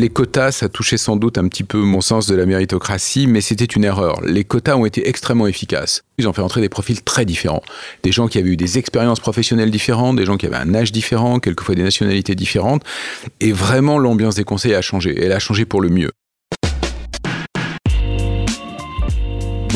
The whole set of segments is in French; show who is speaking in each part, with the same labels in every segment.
Speaker 1: Les quotas, ça touchait sans doute un petit peu mon sens de la méritocratie, mais c'était une erreur. Les quotas ont été extrêmement efficaces. Ils ont fait entrer des profils très différents. Des gens qui avaient eu des expériences professionnelles différentes, des gens qui avaient un âge différent, quelquefois des nationalités différentes. Et vraiment, l'ambiance des conseils a changé. Elle a changé pour le mieux.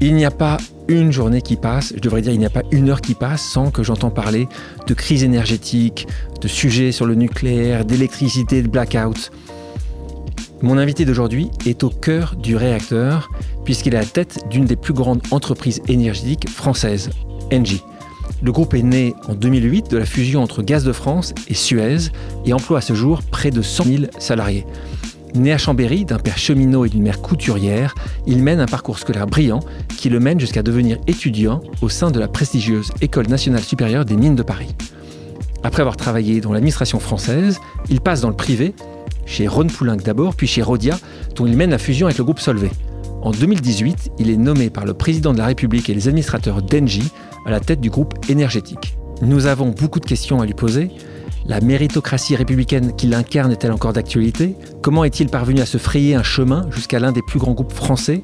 Speaker 2: Il n'y a pas une journée qui passe, je devrais dire il n'y a pas une heure qui passe sans que j'entends parler de crise énergétique, de sujets sur le nucléaire, d'électricité, de blackout. Mon invité d'aujourd'hui est au cœur du réacteur puisqu'il est à la tête d'une des plus grandes entreprises énergétiques françaises, Engie. Le groupe est né en 2008 de la fusion entre Gaz de France et Suez et emploie à ce jour près de 100 000 salariés. Né à Chambéry d'un père cheminot et d'une mère couturière, il mène un parcours scolaire brillant qui le mène jusqu'à devenir étudiant au sein de la prestigieuse École nationale supérieure des mines de Paris. Après avoir travaillé dans l'administration française, il passe dans le privé, chez Ron Poulenc d'abord, puis chez Rodia, dont il mène la fusion avec le groupe Solvay. En 2018, il est nommé par le président de la République et les administrateurs d'Engie à la tête du groupe énergétique. Nous avons beaucoup de questions à lui poser, la méritocratie républicaine qu'il incarne est-elle encore d'actualité? Comment est-il parvenu à se frayer un chemin jusqu'à l'un des plus grands groupes français?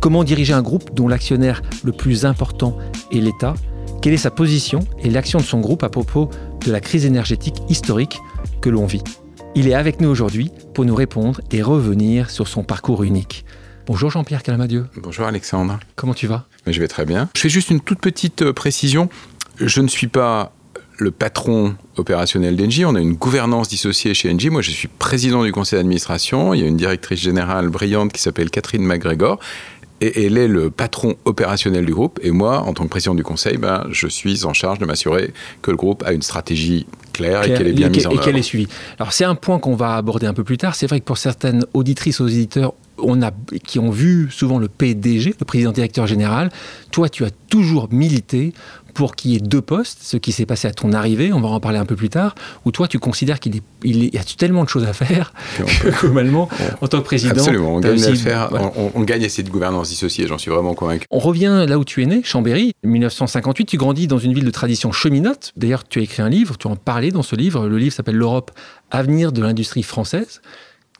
Speaker 2: Comment diriger un groupe dont l'actionnaire le plus important est l'État? Quelle est sa position et l'action de son groupe à propos de la crise énergétique historique que l'on vit? Il est avec nous aujourd'hui pour nous répondre et revenir sur son parcours unique. Bonjour Jean-Pierre Calamadieu.
Speaker 1: Bonjour Alexandre.
Speaker 2: Comment tu vas?
Speaker 1: Je vais très bien. Je fais juste une toute petite euh, précision. Je ne suis pas le patron opérationnel d'Engie. On a une gouvernance dissociée chez Engie. Moi, je suis président du conseil d'administration. Il y a une directrice générale brillante qui s'appelle Catherine McGregor. Et elle est le patron opérationnel du groupe. Et moi, en tant que président du conseil, ben, je suis en charge de m'assurer que le groupe a une stratégie claire, et qu'elle est bien mise en œuvre.
Speaker 2: Et qu'elle est suivie. Alors, c'est un point qu'on va aborder un peu plus tard. C'est vrai que pour certaines auditrices, auditeurs, on a, qui ont vu souvent le PDG, le président directeur général, toi, tu as toujours milité pour qu'il y ait deux postes, ce qui s'est passé à ton arrivée, on va en parler un peu plus tard, où toi tu considères qu'il est, il y a tellement de choses à faire, globalement, en tant que président.
Speaker 1: Absolument, on gagne, à faire, on, gagne à cette gouvernance dissociée, j'en suis vraiment convaincu.
Speaker 2: On revient là où tu es né, Chambéry, 1958, tu grandis dans une ville de tradition cheminote, d'ailleurs tu as écrit un livre, tu en parlais dans ce livre, le livre s'appelle L'Europe, avenir de l'industrie française.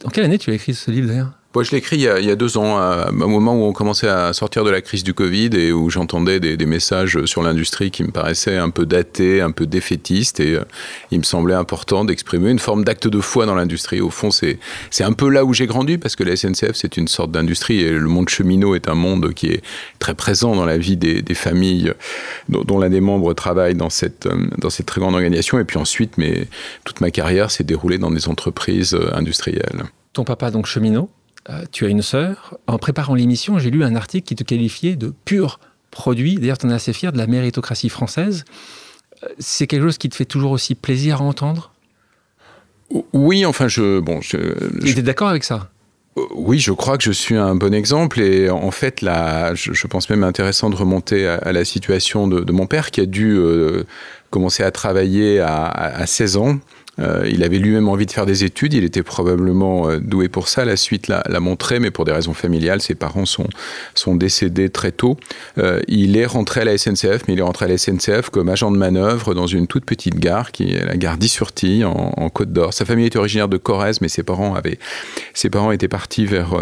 Speaker 2: En quelle année tu as écrit ce livre d'ailleurs?
Speaker 1: Moi, je l'ai écrit il y, a, deux ans, à un moment où on commençait à sortir de la crise du Covid et où j'entendais des, messages sur l'industrie qui me paraissaient un peu datés, un peu défaitistes. Et euh, il me semblait important d'exprimer une forme d'acte de foi dans l'industrie. Au fond, c'est un peu là où j'ai grandi parce que la SNCF, c'est une sorte d'industrie et le monde cheminot est un monde qui est très présent dans la vie des, familles dont, l'un des membres travaille dans cette, euh, dans cette très grande organisation. Et puis ensuite, toute ma carrière s'est déroulée dans des entreprises euh, industrielles.
Speaker 2: Ton papa, donc cheminot? Euh, tu as une sœur. En préparant l'émission, j'ai lu un article qui te qualifiait de pur produit. D'ailleurs, tu en es assez fier de la méritocratie française. Euh, c'est quelque chose qui te fait toujours aussi plaisir à entendre?
Speaker 1: Oui, enfin, je. Bon,
Speaker 2: je, es d'accord avec ça?
Speaker 1: Euh, oui, je crois que je suis un bon exemple et en fait, là, je, pense même intéressant de remonter à, la situation de, mon père qui a dû commencer à travailler à, à 16 ans euh, il avait lui-même envie de faire des études, il était probablement euh, doué pour ça, la suite l'a montré, mais pour des raisons familiales, ses parents sont, décédés très tôt. Euh, il est rentré à la SNCF, mais il est rentré à la SNCF comme agent de manœuvre dans une toute petite gare, qui est la gare d'Issurtille, en, Côte d'Or. Sa famille était originaire de Corrèze, mais ses parents, avaient, ses parents étaient partis vers,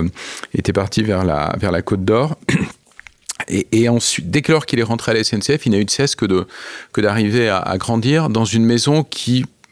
Speaker 1: étaient partis vers, la, vers la Côte d'Or. Et, ensuite, dès lors qu'il est rentré à la SNCF, il n'a eu de cesse que d'arriver que à, grandir dans une maison qui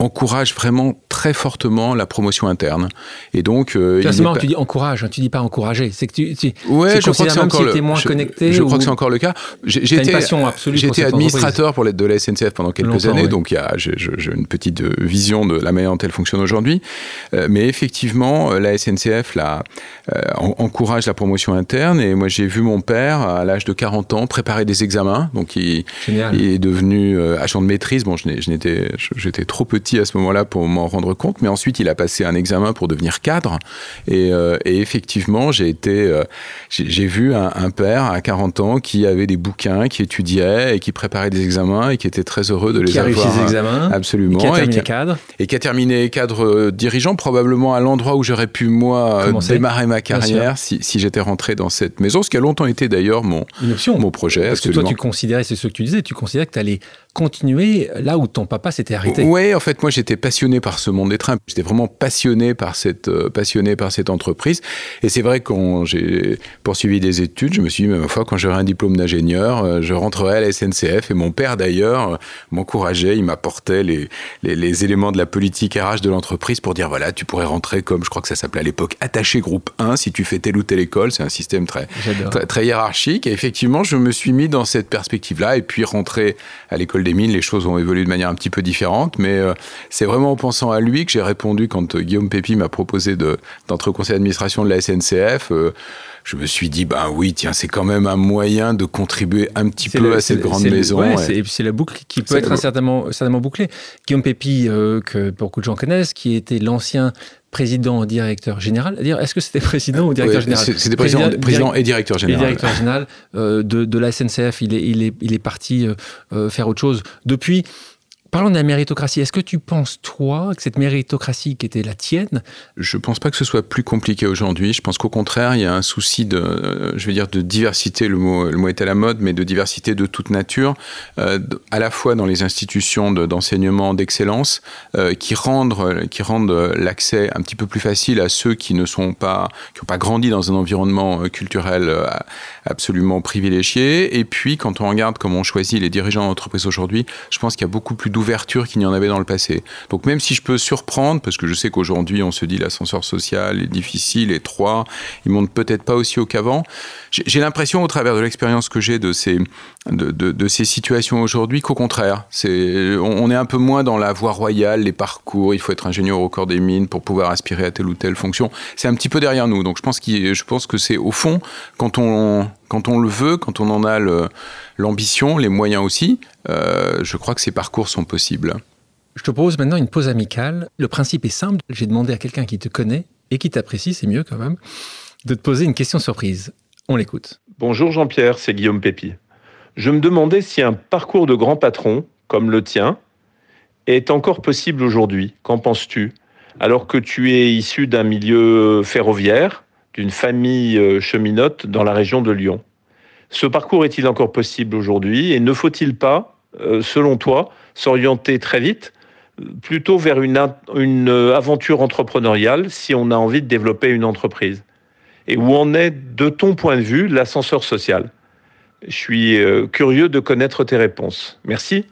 Speaker 1: encourage vraiment très fortement la promotion interne. Et donc,
Speaker 2: euh, c'est marrant, tu dis encourage, hein, tu dis pas encourager. C'est que tu, tu,
Speaker 1: ouais, je crois que c'est encore
Speaker 2: le, moins
Speaker 1: je,
Speaker 2: connecté.
Speaker 1: Je, crois que c'est encore le cas. J'ai été, j'étais administrateur pour l'aide de la SNCF pendant quelques années, donc il y a, j'ai, une petite euh, vision de la manière dont elle fonctionne aujourd'hui. Euh, mais effectivement, la SNCF euh, encourage la promotion interne. Et moi, j'ai vu mon père à l'âge de 40 ans préparer des examens. Donc, il, il est devenu agent de maîtrise. Bon, je n'étais, j'étais trop petit à ce moment-là pour m'en rendre compte, mais ensuite il a passé un examen pour devenir cadre. Et, et effectivement, j'ai été, j'ai vu un, un, père à 40 ans qui avait des bouquins, qui étudiait et qui préparait des examens et qui était très heureux de les
Speaker 2: qui
Speaker 1: avoir.
Speaker 2: Qui a réussi ses examens.
Speaker 1: Absolument.
Speaker 2: Qui a terminé
Speaker 1: et qui,
Speaker 2: cadre.
Speaker 1: Et qui a terminé cadre dirigeant, probablement à l'endroit où j'aurais pu, moi,
Speaker 2: Commencer.
Speaker 1: démarrer ma carrière si, si j'étais rentré dans cette maison, ce qui a longtemps été d'ailleurs mon,
Speaker 2: Une option.
Speaker 1: mon projet.
Speaker 2: Parce
Speaker 1: absolument.
Speaker 2: que toi, tu considérais, c'est ce que tu disais, tu considérais que tu allais continuer là où ton papa s'était arrêté.
Speaker 1: Oui, en fait, moi, j'étais passionné par ce monde des trains. J'étais vraiment passionné par cette, euh, passionné par cette entreprise. Et c'est vrai, quand j'ai poursuivi des études, je me suis dit, mais ma foi, quand j'aurai un diplôme d'ingénieur, euh, je rentrerai à la SNCF. Et mon père, d'ailleurs, euh, m'encourageait, il m'apportait les, les, les, éléments de la politique RH de l'entreprise pour dire, voilà, tu pourrais rentrer comme, je crois que ça s'appelait à l'époque, attaché groupe 1 si tu fais telle ou telle école. C'est un système très, très, très, hiérarchique. Et effectivement, je me suis mis dans cette perspective-là. Et puis, rentrer à l'école des mines, les choses ont évolué de manière un petit peu différente. Mais euh, c'est vraiment en pensant à lui que j'ai répondu quand euh, Guillaume Pépi m'a proposé d'entrer au conseil d'administration de la SNCF. Euh, je me suis dit, ben oui, tiens, c'est quand même un moyen de contribuer un petit peu
Speaker 2: le,
Speaker 1: à cette grande
Speaker 2: le,
Speaker 1: maison.
Speaker 2: Ouais. C'est la boucle qui peut être certainement, certainement bouclée. Guillaume Pépi, euh, que beaucoup de gens connaissent, qui était l'ancien président directeur général. Est-ce que c'était président ou directeur général
Speaker 1: C'était président, président, président, et directeur général.
Speaker 2: Et directeur général euh, de, de, la SNCF. Il est, il est, il est parti euh, faire autre chose. Depuis, Parlons de la méritocratie. Est-ce que tu penses, toi, que cette méritocratie qui était la tienne
Speaker 1: Je ne pense pas que ce soit plus compliqué aujourd'hui. Je pense qu'au contraire, il y a un souci de, je vais dire, de diversité. Le mot, le mot est à la mode, mais de diversité de toute nature, euh, à la fois dans les institutions d'enseignement de, d'excellence, euh, qui rendent, qui rendent l'accès un petit peu plus facile à ceux qui ne sont pas, qui n'ont pas grandi dans un environnement culturel euh, absolument privilégié. Et puis, quand on regarde comment on choisit les dirigeants d'entreprise aujourd'hui, je pense qu'il y a beaucoup plus d'ouverture qu'il n'y en avait dans le passé. Donc même si je peux surprendre, parce que je sais qu'aujourd'hui on se dit l'ascenseur social est difficile, étroit, il monte peut-être pas aussi haut qu'avant, j'ai l'impression au travers de l'expérience que j'ai de ces, de, ces situations aujourd'hui qu'au contraire, c'est, on, est un peu moins dans la voie royale, les parcours, il faut être ingénieur au corps des mines pour pouvoir aspirer à telle ou telle fonction. C'est un petit peu derrière nous. Donc je pense que c'est au fond, quand on, quand on le veut, quand on en a l'ambition, les moyens aussi, euh, je crois que ces parcours sont possibles.
Speaker 2: Je te propose maintenant une pause amicale. Le principe est simple. J'ai demandé à quelqu'un qui te connaît et qui t'apprécie, c'est mieux quand même, de te poser une question surprise. On l'écoute.
Speaker 3: Bonjour Jean-Pierre, c'est Guillaume Pépi. Je me demandais si un parcours de grand patron, comme le tien, est encore possible aujourd'hui. Qu'en penses-tu? Alors que tu es issu d'un milieu ferroviaire, d'une famille cheminote dans la région de Lyon. Ce parcours est-il encore possible aujourd'hui et ne faut-il pas, selon toi, s'orienter très vite plutôt vers une, une, aventure entrepreneuriale si on a envie de développer une entreprise? Et où en est, de ton point de vue, l'ascenseur social? Je suis curieux de connaître tes réponses. Merci.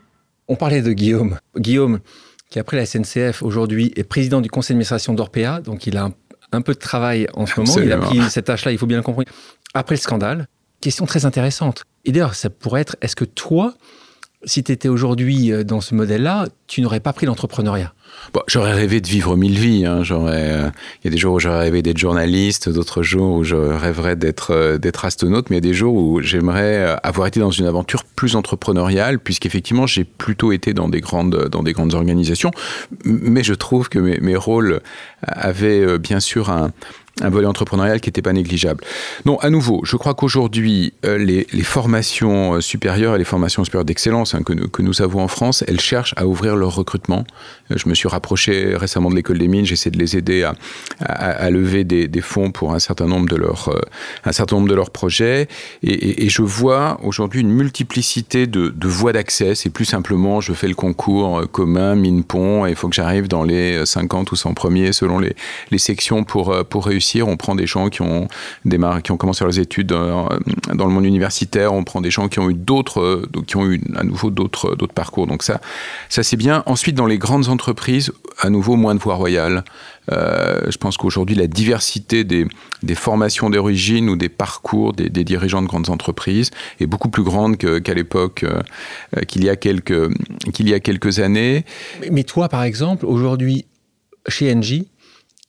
Speaker 2: On parlait de Guillaume. Guillaume, qui après la SNCF aujourd'hui est président du conseil d'administration d'Orpea, donc il a un un peu de travail en ce moment. Il a pris cette tâche-là, il faut bien le comprendre. Après le scandale, question très intéressante. Et d'ailleurs, ça pourrait être, est-ce que toi, si tu étais aujourd'hui dans ce modèle-là, tu n'aurais pas pris l'entrepreneuriat
Speaker 1: Bon, j'aurais rêvé de vivre mille vies. Hein. J'aurais, euh, il y a des jours où j'aurais rêvé d'être journaliste, d'autres jours où je rêverais d'être euh, d'être astronaute, mais il y a des jours où j'aimerais euh, avoir été dans une aventure plus entrepreneuriale, puisqu'effectivement j'ai plutôt été dans des grandes dans des grandes organisations, mais je trouve que mes rôles avaient bien sûr un un volet entrepreneurial qui n'était pas négligeable. Non, à nouveau, je crois qu'aujourd'hui, euh, les, formations supérieures et les formations supérieures d'excellence hein, que, que nous avons en France, elles cherchent à ouvrir leur recrutement. Euh, je me suis rapproché récemment de l'école des mines, j'essaie de les aider à, à, lever des, fonds pour un certain nombre de leurs, euh, un certain nombre de leurs projets. Et, je vois aujourd'hui une multiplicité de, de voies d'accès. C'est plus simplement, je fais le concours commun, mine-pont, et il faut que j'arrive dans les 50 ou 100 premiers selon les, les sections pour, pour réussir on prend des gens qui ont qui ont commencé leurs études dans, le monde universitaire, on prend des gens qui ont eu d'autres, qui ont eu à nouveau d'autres, d'autres parcours. Donc ça, ça c'est bien. Ensuite, dans les grandes entreprises, à nouveau moins de voies royales. Euh, je pense qu'aujourd'hui, la diversité des, formations d'origine ou des parcours des, dirigeants de grandes entreprises est beaucoup plus grande qu'à l'époque, euh, qu'il, y a quelques, qu'il y a quelques années.
Speaker 2: Mais toi, par exemple, aujourd'hui, chez Engie,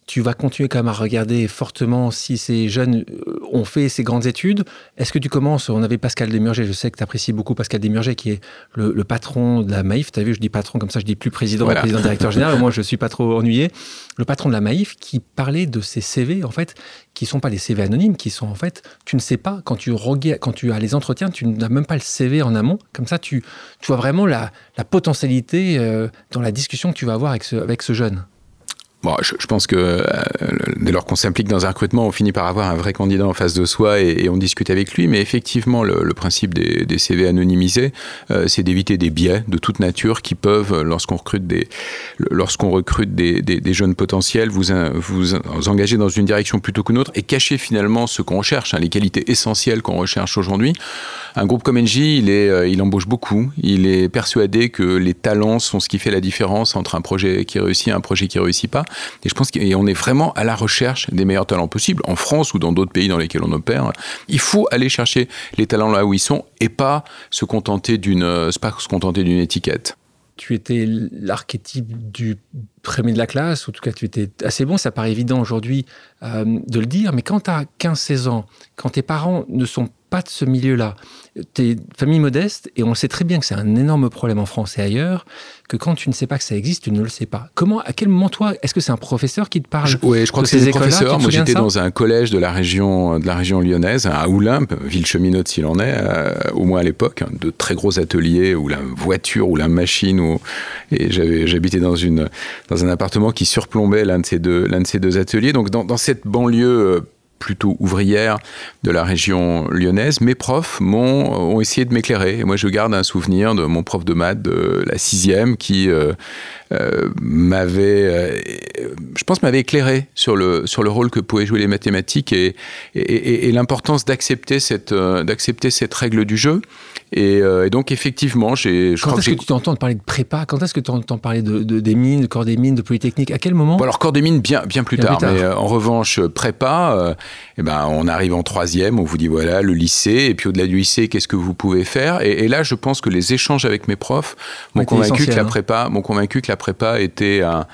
Speaker 2: tu vas continuer quand même à regarder fortement si ces jeunes euh, ont fait ces grandes études. Est-ce que tu commences, on avait Pascal Desmurger, je sais que tu apprécies beaucoup Pascal Desmurger, qui est le, patron de la Maïf. Tu as vu, je dis patron comme ça, je dis plus président, président directeur général, moi je suis pas trop ennuyé. Le patron de la Maïf qui parlait de ces CV, en fait, qui sont pas des CV anonymes, qui sont en fait, tu ne sais pas, quand tu, quand tu as les entretiens, tu n'as même pas le CV en amont. Comme ça, tu, tu vois vraiment la, potentialité euh, dans la discussion que tu vas avoir avec ce, avec ce jeune.
Speaker 1: Bon, je, pense que euh, dès lors qu'on s'implique dans un recrutement, on finit par avoir un vrai candidat en face de soi et, on discute avec lui. Mais effectivement, le, principe des, CV anonymisés, euh, c'est d'éviter des biais de toute nature qui peuvent, lorsqu'on recrute des, lorsqu'on recrute des, jeunes potentiels, vous, engager dans une direction plutôt qu'une autre et cacher finalement ce qu'on recherche, hein, les qualités essentielles qu'on recherche aujourd'hui. Un groupe comme est, euh, il embauche beaucoup. Il est persuadé que les talents sont ce qui fait la différence entre un projet qui réussit et un projet qui réussit pas. Et je pense qu'on est vraiment à la recherche des meilleurs talents possibles, en France ou dans d'autres pays dans lesquels on opère. Il faut aller chercher les talents là où ils sont et pas se contenter d'une, euh, pas se contenter d'une étiquette
Speaker 2: tu étais l'archétype du premier de la classe, ou en tout cas tu étais assez bon, ça paraît évident aujourd'hui euh, de le dire, mais quand tu as 15-16 ans, quand tes parents ne sont pas de ce milieu-là, t'es famille modeste, et on sait très bien que c'est un énorme problème en France et ailleurs, que quand tu ne sais pas que ça existe, tu ne le sais pas. Comment, à quel moment toi, est-ce que c'est un professeur qui te parle
Speaker 1: Oui, je crois que c'est un professeur. Moi, j'étais dans un collège de la région, de la région lyonnaise, à Oulympe, ville cheminote s'il en est, euh, au moins à l'époque, hein, de très gros ateliers où la voiture ou la machine, ou et j'habitais dans une dans un appartement qui surplombait l'un de ces deux l'un de ces deux ateliers. Donc dans, dans cette banlieue euh, plutôt ouvrière de la région lyonnaise, mes profs m'ont ont essayé de m'éclairer. Et moi, je garde un souvenir de mon prof de maths de la sixième qui euh, euh, m'avait, euh, je pense, m'avait éclairé sur le sur le rôle que pouvaient jouer les mathématiques et et, et, l'importance d'accepter cette d'accepter cette règle du jeu. Et, donc effectivement, j'ai.
Speaker 2: Quand est-ce que, tu t'entends parler de prépa? Quand est-ce que tu entends parler de, des mines, de corps des mines, de polytechnique? À quel moment?
Speaker 1: Bon, Alors corps des mines bien bien plus tard, Mais en revanche prépa, eh ben, on arrive en troisième, on vous dit voilà le lycée, et puis au-delà du lycée, qu'est-ce que vous pouvez faire? Et, là, je pense que les échanges avec mes profs m'ont convaincu que la hein. prépa, m'ont convaincu que la prépa était un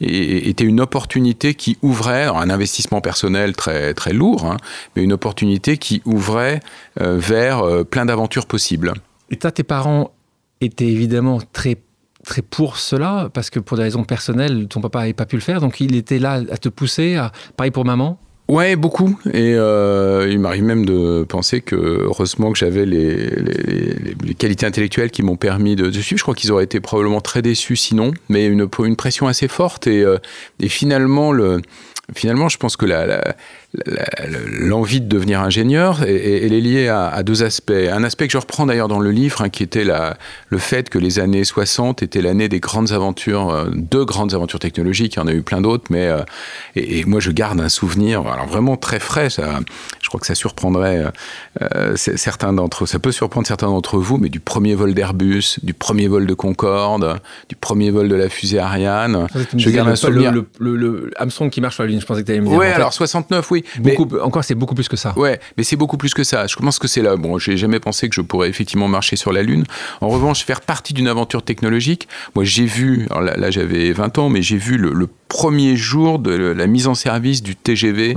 Speaker 1: était une opportunité qui ouvrait, un investissement personnel très, très lourd, hein, mais une opportunité qui ouvrait euh, vers euh, plein d'aventures possibles.
Speaker 2: Et toi, tes parents étaient évidemment très très pour cela, parce que pour des raisons personnelles, ton papa n'avait pas pu le faire, donc il était là à te pousser, à... pareil pour maman?
Speaker 1: Ouais, beaucoup. Et euh, il m'arrive même de penser que heureusement que j'avais les, les, qualités intellectuelles qui m'ont permis de, suivre. Je crois qu'ils auraient été probablement très déçus sinon, mais une, une pression assez forte. Et, euh, et finalement, le, finalement, je pense que la, l'envie de devenir ingénieur, elle est liée à, deux aspects. Un aspect que je reprends d'ailleurs dans le livre, hein, qui était la, le fait que les années 60 étaient l'année des grandes aventures, euh, deux grandes aventures technologiques, il y en a eu plein d'autres, mais euh, et, moi je garde un souvenir, alors vraiment très frais, ça, je crois que ça surprendrait euh, certains d'entre ça peut surprendre certains d'entre vous, mais du premier vol d'Airbus, du premier vol de Concorde, du premier vol de la fusée Ariane,
Speaker 2: je garde un souvenir. Le, le, Armstrong qui marche sur la Lune, je pensais que tu allais me dire.
Speaker 1: Ouais, alors 69, oui,
Speaker 2: Beaucoup, encore, c'est beaucoup plus que ça.
Speaker 1: Ouais, mais c'est beaucoup plus que ça. Je pense que c'est là. Bon, j'ai jamais pensé que je pourrais effectivement marcher sur la Lune. En revanche, faire partie d'une aventure technologique. Moi, j'ai vu, alors là, j'avais 20 ans, mais j'ai vu le, premier jour de la mise en service du TGV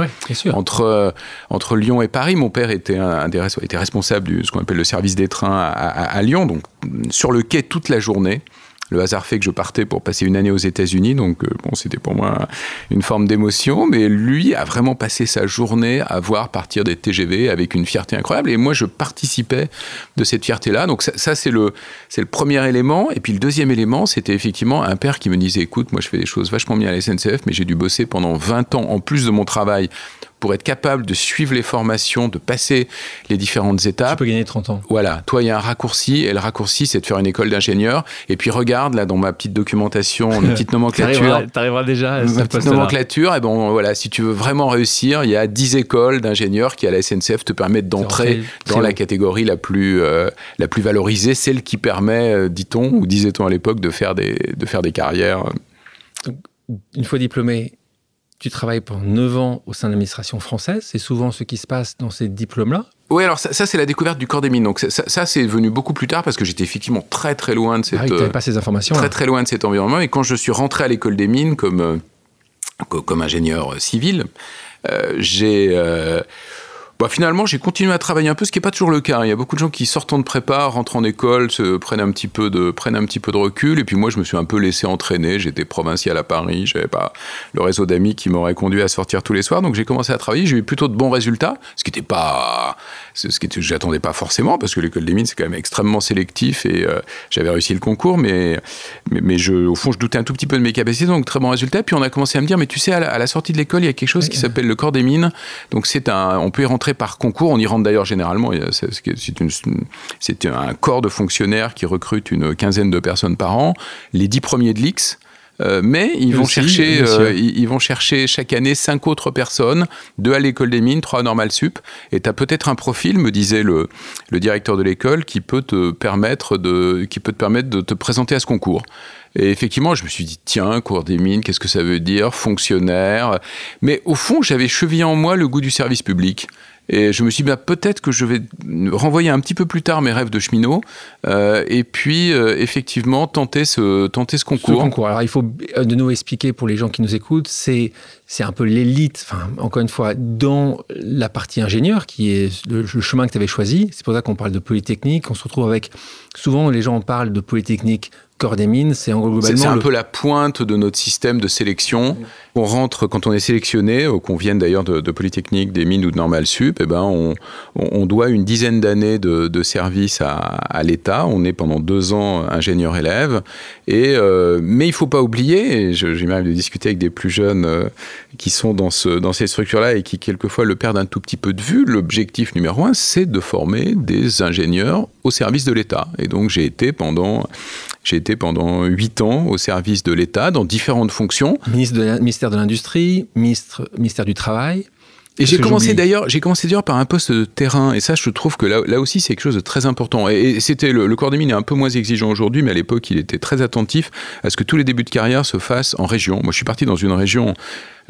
Speaker 1: entre, euh, entre Lyon et Paris. Mon père était, un, des, était responsable de ce qu'on appelle le service des trains à, à Lyon, donc sur le quai toute la journée. Le hasard fait que je partais pour passer une année aux États-Unis, donc euh, bon, c'était pour moi une forme d'émotion. Mais lui a vraiment passé sa journée à voir partir des TGV avec une fierté incroyable. Et moi, je participais de cette fierté-là. Donc ça, c'est le c'est le premier élément. Et puis le deuxième élément, c'était effectivement un père qui me disait, écoute, moi je fais des choses vachement bien à la SNCF, mais j'ai dû bosser pendant 20 ans en plus de mon travail pour être capable de suivre les formations, de passer les différentes étapes. Tu
Speaker 2: peux gagner 30 ans.
Speaker 1: Voilà. Toi, il y a un raccourci, et le raccourci, c'est de faire une école d'ingénieur. Et puis, regarde, là, dans ma petite documentation, une petite nomenclature.
Speaker 2: Tu arriveras déjà à
Speaker 1: Ma petite nomenclature, et bon, voilà, si tu veux vraiment réussir, il y a 10 écoles d'ingénieurs qui, à la SNCF, te permettent d'entrer dans la catégorie la plus, euh, la plus valorisée, celle qui permet, euh, dit-on, ou disait-on à l'époque, de faire des, de faire des carrières.
Speaker 2: une fois diplômé, tu travailles pendant 9 ans au sein de l'administration française. C'est souvent ce qui se passe dans ces diplômes-là.
Speaker 1: Oui, alors ça, c'est la découverte du corps des mines. Donc ça, c'est venu beaucoup plus tard parce que j'étais effectivement très très loin de cette.
Speaker 2: Ah pas ces informations.
Speaker 1: Très très loin de cet environnement. Et quand je suis rentré à l'école des mines comme euh, comme ingénieur civil. j'ai bah, finalement, j'ai continué à travailler un peu, ce qui n'est pas toujours le cas. Il y a beaucoup de gens qui, sortant de prépa, rentrent en école, se prennent un petit peu de, prennent un petit peu de recul. Et puis moi, je me suis un peu laissé entraîner. J'étais provincial à Paris. J'avais pas le réseau d'amis qui m'aurait conduit à sortir tous les soirs. Donc j'ai commencé à travailler. J'ai eu plutôt de bons résultats, ce qui n'était pas, ce qui j'attendais pas forcément parce que l'école des mines c'est quand même extrêmement sélectif et euh, j'avais réussi le concours, mais, mais, je, au fond, je doutais un tout petit peu de mes capacités. Donc très bons résultats. Puis on a commencé à me dire, mais tu sais, à la, sortie de l'école, il y a quelque chose qui s'appelle le corps des mines. Donc c'est un, on peut y rentrer par concours. On y rentre d'ailleurs généralement. C'est un corps de fonctionnaires qui recrute une quinzaine de personnes par an. Les dix premiers de l'X. Euh, mais ils vont, chercher, euh, ils, vont chercher chaque année cinq autres personnes, deux à l'école des mines, trois à Normal Sup. Et tu as peut-être un profil, me disait le, le directeur de l'école, qui peut te permettre de, qui peut te permettre de te présenter à ce concours. Et effectivement, je me suis dit, tiens, cours des mines, qu'est-ce que ça veut dire? Fonctionnaire. Mais au fond, j'avais chevillé en moi le goût du service public. Et je me suis dit, bah, peut-être que je vais renvoyer un petit peu plus tard mes rêves de cheminot, euh, et puis euh, effectivement tenter ce, tenter ce concours.
Speaker 2: Ce concours. Alors il faut euh, de nouveau expliquer pour les gens qui nous écoutent, c'est c'est un peu l'élite, enfin, encore une fois, dans la partie ingénieur, qui est le, chemin que tu avais choisi. C'est pour ça qu'on parle de Polytechnique. On se retrouve avec. Souvent, les gens parlent de Polytechnique corps des mines, C'est
Speaker 1: un peu la pointe de notre système de sélection. On rentre, quand on est sélectionné, qu'on vienne d'ailleurs de, Polytechnique, des mines ou de Normal Sup, eh ben on, doit une dizaine d'années de, service à, l'État. On est pendant deux ans ingénieur-élève. Et, euh, mais il faut pas oublier, et j'ai même de discuter avec des plus jeunes euh, qui sont dans, ce, dans ces structures-là et qui quelquefois le perdent un tout petit peu de vue, l'objectif numéro un, c'est de former des ingénieurs au service de l'État. Et donc j'ai été pendant j'ai été pendant huit ans au service de l'État dans différentes fonctions.
Speaker 2: De de l'Industrie, ministre, ministère du Travail.
Speaker 1: Et j'ai commencé d'ailleurs, j'ai commencé d'ailleurs par un poste de terrain, et ça, je trouve que là, là aussi, c'est quelque chose de très important. Et, c'était le, corps des mines est un peu moins exigeant aujourd'hui, mais à l'époque, il était très attentif à ce que tous les débuts de carrière se fassent en région. Moi, je suis parti dans une région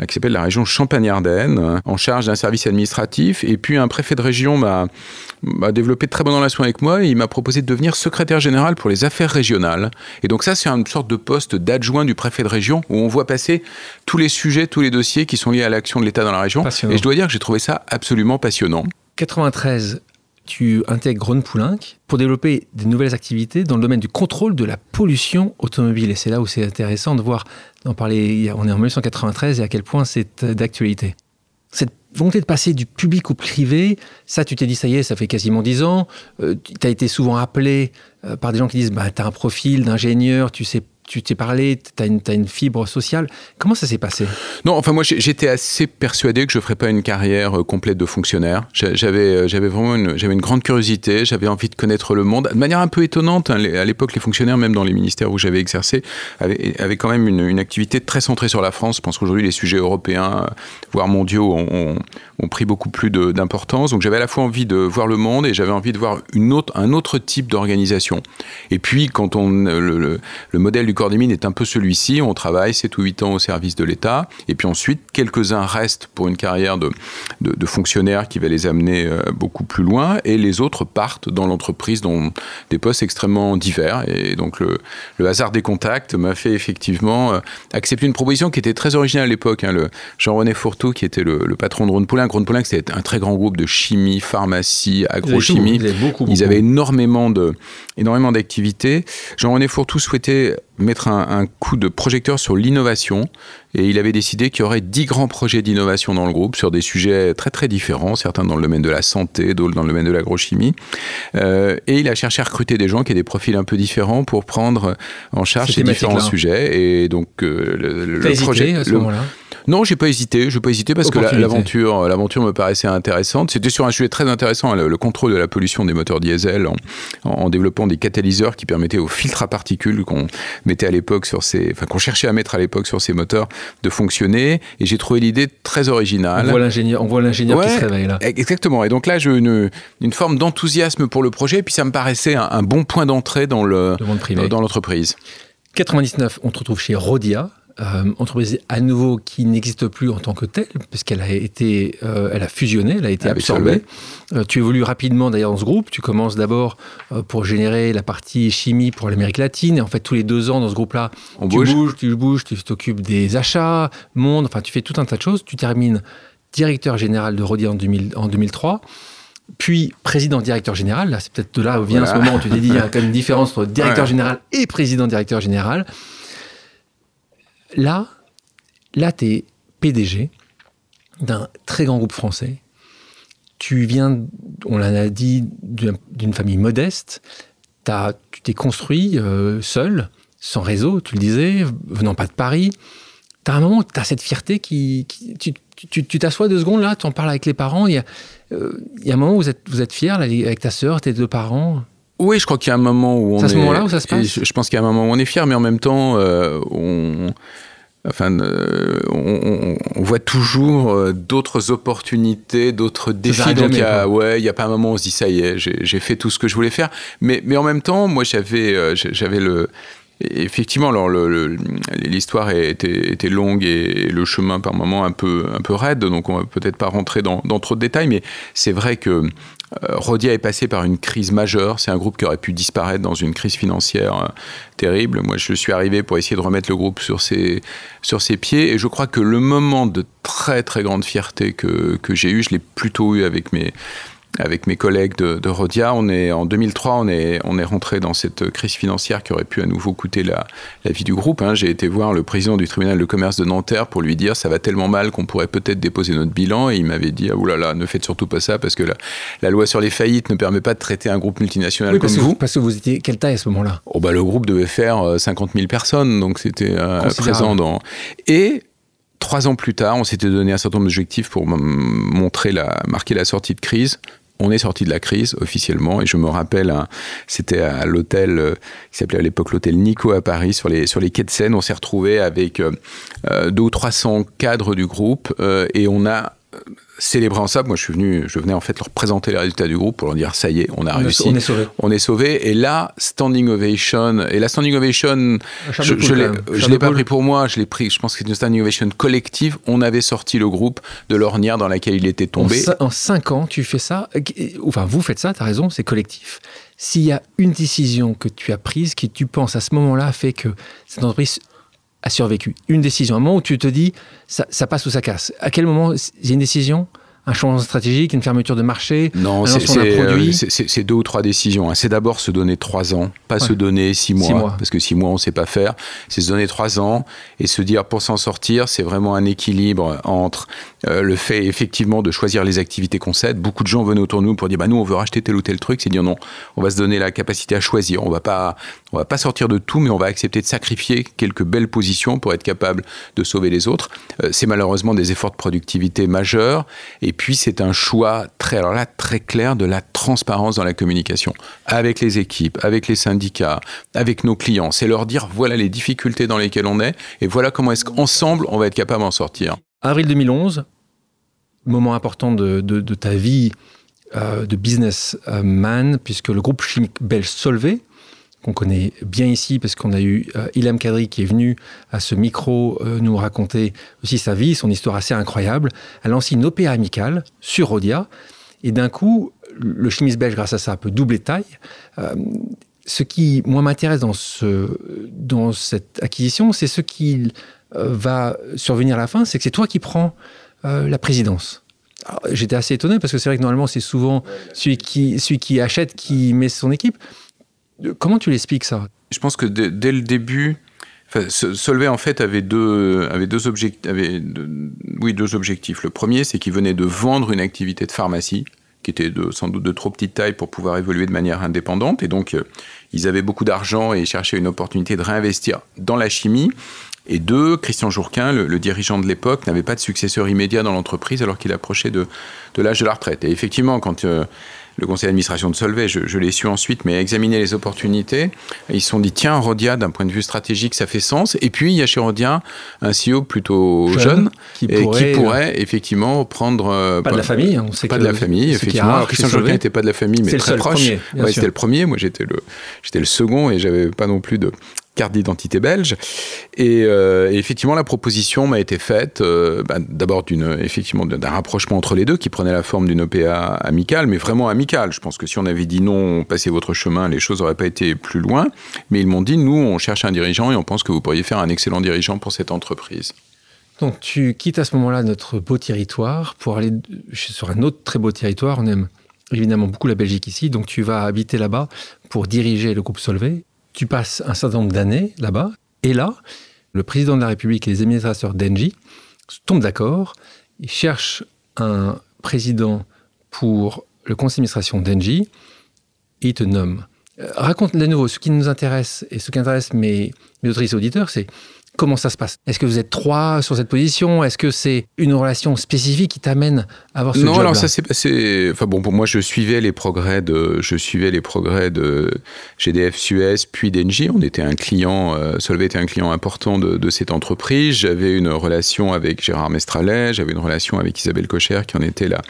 Speaker 1: qui s'appelle la région Champagne-Ardenne, en charge d'un service administratif. Et puis un préfet de région m'a développé de très bonnes relations avec moi et il m'a proposé de devenir secrétaire général pour les affaires régionales. Et donc ça, c'est une sorte de poste d'adjoint du préfet de région où on voit passer tous les sujets, tous les dossiers qui sont liés à l'action de l'État dans la région. Et je dois dire que j'ai trouvé ça absolument passionnant.
Speaker 2: 93, tu intègres Ron Poulenc pour développer des nouvelles activités dans le domaine du contrôle de la pollution automobile. Et c'est là où c'est intéressant de voir, d'en parler, on est en 1993 et à quel point c'est d'actualité. Cette volonté de passer du public au privé, ça tu t'es dit, ça y est, ça fait quasiment dix ans. Euh, tu as été souvent appelé euh, par des gens qui disent, bah, tu as un profil d'ingénieur, tu sais tu t'es parlé, tu as, une fibre sociale. Comment ça s'est passé?
Speaker 1: Non, enfin moi j'étais assez persuadé que je ne ferais pas une carrière euh, complète de fonctionnaire. J'avais, euh, j'avais vraiment une, une grande curiosité, j'avais envie de connaître le monde. De manière un peu étonnante, hein, à l'époque les fonctionnaires, même dans les ministères où j'avais exercé, avaient, quand même une, activité très centrée sur la France. Je pense qu'aujourd'hui les sujets européens, voire mondiaux, ont, ont pris beaucoup plus d'importance. Donc j'avais à la fois envie de voir le monde et j'avais envie de voir un autre type d'organisation. Et puis quand on, le, le modèle du corps des mines est un peu celui-ci. On travaille 7 ou 8 ans au service de l'État. Et puis ensuite, quelques-uns restent pour une carrière de, fonctionnaire qui va les amener euh, beaucoup plus loin. Et les autres partent dans l'entreprise dans des postes extrêmement divers. Et donc le, hasard des contacts m'a fait effectivement euh, accepter une proposition qui était très originale à l'époque. Hein. Jean-René Fourtou, qui était le, patron de Ronde Poulin. Ronde Poulin, c'était un très grand groupe de chimie, pharmacie, agrochimie. Ils, avaient énormément de énormément d'activités. Jean-René Fourtou souhaitait mettre un, coup de projecteur sur l'innovation et il avait décidé qu'il y aurait dix grands projets d'innovation dans le groupe sur des sujets très très différents, certains dans le domaine de la santé, d'autres dans le domaine de l'agrochimie. Euh, et il a cherché à recruter des gens qui aient des profils un peu différents pour prendre en charge ces différents sujets. Et donc euh, le,
Speaker 2: le projet à ce moment-là?
Speaker 1: Non, j'ai pas hésité. Je pas hésité parce que l'aventure, l'aventure me paraissait intéressante. C'était sur un sujet très intéressant, le, contrôle de la pollution des moteurs diesel, en, développant des catalyseurs qui permettaient aux filtres à particules qu'on mettait à l'époque sur ces, enfin qu'on cherchait à mettre à l'époque sur ces moteurs de fonctionner. Et j'ai trouvé l'idée très originale.
Speaker 2: On voit l'ingénieur, on voit l'ingénieur qui se réveille là.
Speaker 1: Exactement. Et donc là, j'ai une, une forme d'enthousiasme pour le projet. Et puis ça me paraissait un, bon point d'entrée dans le, dans l'entreprise.
Speaker 2: 99, on te retrouve chez Rodia, euh, entreprise à nouveau qui n'existe plus en tant que telle, puisqu'elle a été, euh, elle a fusionné, elle a été absorbée. Euh, tu évolues rapidement d'ailleurs dans ce groupe. Tu commences d'abord pour générer la partie chimie pour l'Amérique latine. Et en fait, tous les deux ans dans ce groupe-là, tu bouges, tu bouges, tu t'occupes des achats, monde, enfin, tu fais tout un tas de choses. Tu termines directeur général de Rodi en, 2003 puis président directeur général. Là, c'est peut-être de là où vient ce moment où tu t'es dit il y a quand même une différence entre directeur général et président directeur général. Là, là tu es PDG d'un très grand groupe français. Tu viens, on l'a dit, d'une famille modeste. As, tu t'es construit euh, seul, sans réseau, tu le disais, venant pas de Paris. Tu as un moment tu as cette fierté qui. tu t'assois deux secondes là, tu en parles avec les parents. Il y, a, euh, y a un moment où vous êtes, vous êtes fiers avec ta sœur, tes deux parents.
Speaker 1: Oui, je crois qu'il y a un moment où on
Speaker 2: est. à
Speaker 1: ce
Speaker 2: moment-là où ça se passe?
Speaker 1: Je pense qu'il y a un moment où on est fier, mais en même temps, euh, on. Enfin, euh, on, voit toujours euh, d'autres opportunités, d'autres défis. Donc, il y a, ouais, il y a pas un moment où on se dit ça y est, j'ai fait tout ce que je voulais faire. Mais, mais en même temps, moi, j'avais, j'avais le, effectivement, alors l'histoire était, était, longue et le chemin par moments un peu, un peu raide, donc on va peut-être pas rentrer dans, dans, trop de détails, mais c'est vrai que Rodia est passé par une crise majeure. C'est un groupe qui aurait pu disparaître dans une crise financière euh, terrible. Moi, je suis arrivé pour essayer de remettre le groupe sur ses, pieds. Et je crois que le moment de très, très grande fierté que j'ai eu, je l'ai plutôt eu avec mes, avec mes collègues de, Rodia. On est, en 2003, on est, on est rentré dans cette crise financière qui aurait pu à nouveau coûter la, la vie du groupe. Hein. J'ai été voir le président du tribunal de commerce de Nanterre pour lui dire ça va tellement mal qu'on pourrait peut-être déposer notre bilan. Et il m'avait dit ah, oulala, ne faites surtout pas ça parce que la, la, loi sur les faillites ne permet pas de traiter un groupe multinational comme vous.
Speaker 2: parce que vous étiez quelle taille à ce moment-là?
Speaker 1: Oh, bah, Le groupe devait faire 50 euh, 000 personnes, donc c'était euh, présent dans. Et Trois ans plus tard, on s'était donné un certain nombre d'objectifs pour montrer la, marquer la sortie de crise on est sorti de la crise officiellement et je me rappelle, hein, c'était à l'hôtel euh, qui s'appelait à l'époque l'hôtel Nico à Paris, sur les, sur quais de Seine, on s'est retrouvé avec euh, euh, deux ou 300 cadres du groupe et on a célébrant ça, moi je suis venu, je venais en fait leur présenter les résultats du groupe pour leur dire ça y est, on a réussi,
Speaker 2: on est sauvé,
Speaker 1: on est sauvé. Et là, standing ovation. Et la standing ovation, je, je l'ai pas pris pour moi, je l'ai pris. Je pense que c'est une standing ovation collective. On avait sorti le groupe de l'ornière dans laquelle il était tombé.
Speaker 2: En, cinq ans, tu fais ça. Enfin, vous faites ça. tu as raison, c'est collectif. S'il y a une décision que tu as prise, qui tu penses à ce moment-là fait que cette entreprise a survécu Une décision, un moment où tu te dis, ça, passe ou ça casse. À quel moment a une décision un changement stratégique, une fermeture de marché
Speaker 1: Non, euh, c'est deux ou trois décisions. Hein. C'est d'abord se donner trois ans, pas se donner six mois, parce que six mois on ne sait pas faire. C'est se donner trois ans et se dire pour s'en sortir, c'est vraiment un équilibre entre euh, le fait effectivement de choisir les activités qu'on cède. Beaucoup de gens venaient autour de nous pour dire bah nous on veut racheter tel ou tel truc. C'est dire non, on va se donner la capacité à choisir. On on va pas sortir de tout, mais on va accepter de sacrifier quelques belles positions pour être capable de sauver les autres. Euh, c'est malheureusement des efforts de productivité majeurs et puis c'est un choix très, alors là, très clair de la transparence dans la communication avec les équipes, avec les syndicats, avec nos clients. C'est leur dire voilà les difficultés dans lesquelles on est et voilà comment est-ce qu'ensemble on va être capable d'en sortir.
Speaker 2: Avril 2011, moment important de, ta vie euh, de businessman, puisque le groupe chimique belge Solvay qu'on connaît bien ici, parce qu'on a eu euh, Ilham Kadri qui est venu à ce micro euh, nous raconter aussi sa vie, son histoire assez incroyable. Elle a lancé une OPA amicale sur Rodia, et d'un coup, le chimiste belge, grâce à ça, peut doubler de taille. Euh, ce qui, moi, m'intéresse dans, ce, dans cette acquisition, c'est ce qui va survenir à la fin, c'est que c'est toi qui prends la présidence. J'étais assez étonné parce que c'est vrai que normalement, c'est souvent celui qui, celui qui achète qui met son équipe. Comment tu l'expliques ça?
Speaker 1: Je pense que dès, le début, Solvay en fait avait deux, avait deux, objectifs, oui, deux objectifs. Le premier, c'est qu'il venait de vendre une activité de pharmacie qui était sans doute de trop petite taille pour pouvoir évoluer de manière indépendante. Et donc, euh, ils avaient beaucoup d'argent et cherchaient une opportunité de réinvestir dans la chimie. Et deux, Christian Jourquin, le, dirigeant de l'époque, n'avait pas de successeur immédiat dans l'entreprise alors qu'il approchait de, de l'âge de la retraite. Et effectivement, quand euh, le conseil d'administration de Solvay, je, l'ai su ensuite, mais examiner les opportunités, ils se sont dit, tiens, Rodia, d'un point de vue stratégique, ça fait sens. Et puis, il y a chez Rodia un CEO plutôt jeune, qui, et pourrait, qui pourrait euh, effectivement prendre...
Speaker 2: Euh, pas, de la famille, on sait
Speaker 1: Pas de la famille, effectivement. Christian Joquin n'était pas de la famille, mais très proche. Ouais, c'était le premier. Moi, j'étais le, j'étais le second et j'avais pas non plus de carte d'identité belge. Et, effectivement, la proposition m'a été faite, bah, d'abord d'une effectivement d'un rapprochement entre les deux qui prenait la forme d'une OPA amicale, mais vraiment amicale. Je pense que si on avait dit non, passez votre chemin, les choses n'auraient pas été plus loin. Mais ils m'ont dit, nous, on cherche un dirigeant et on pense que vous pourriez faire un excellent dirigeant pour cette entreprise.
Speaker 2: Donc tu quittes à ce moment-là notre beau territoire pour aller sur un autre très beau territoire. On aime évidemment beaucoup la Belgique ici, donc tu vas habiter là-bas pour diriger le groupe Solvay. Tu passes un certain nombre d'années là-bas, et là, le président de la République et les administrateurs d'Engie tombent d'accord, ils cherchent un président pour le conseil d'administration d'Engie, et ils te nomment. Euh, raconte de nouveau, ce qui nous intéresse et ce qui intéresse mes, mes autres auditeurs, c'est Comment ça se passe? Est-ce que vous êtes trois sur cette position? Est-ce que c'est une relation spécifique qui t'amène à avoir ce
Speaker 1: Non,
Speaker 2: alors
Speaker 1: ça s'est passé. Enfin bon, pour moi, je suivais les progrès de, je suivais les progrès de GDF Suez puis d'Engie. On était un client, euh, Solvay était un client important de, cette entreprise. J'avais une relation avec Gérard Mestralet, j'avais une relation avec Isabelle Cocher qui en était la,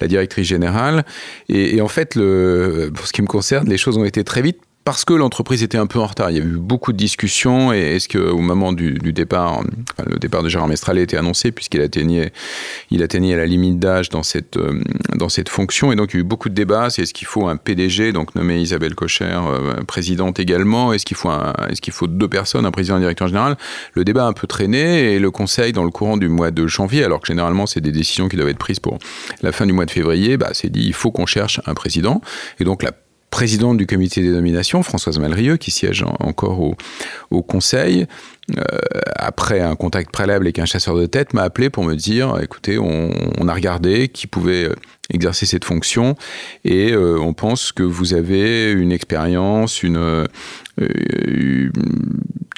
Speaker 1: la directrice générale. Et, et en fait, le, pour ce qui me concerne, les choses ont été très vite parce que l'entreprise était un peu en retard. Il y a eu beaucoup de discussions et est-ce qu'au moment du, départ, le départ de Gérard Mestral a été annoncé puisqu'il atteignait, il atteignait la limite d'âge dans cette, euh, dans cette fonction et donc il y a eu beaucoup de débats. C'est est-ce qu'il faut un PDG, donc nommé Isabelle Cocher, euh, présidente également Est-ce qu'il faut, est-ce qu'il faut deux personnes, un président et un directeur général? Le débat a un peu traîné et le conseil, dans le courant du mois de janvier, alors que généralement c'est des décisions qui doivent être prises pour la fin du mois de février, bah, c'est dit il faut qu'on cherche un président et donc la présidente du comité des nominations, Françoise Malrieux, qui siège encore au, conseil, euh, après un contact préalable avec un chasseur de tête, m'a appelé pour me dire, écoutez, on, a regardé qui pouvait euh, exercer cette fonction et euh, on pense que vous avez une expérience,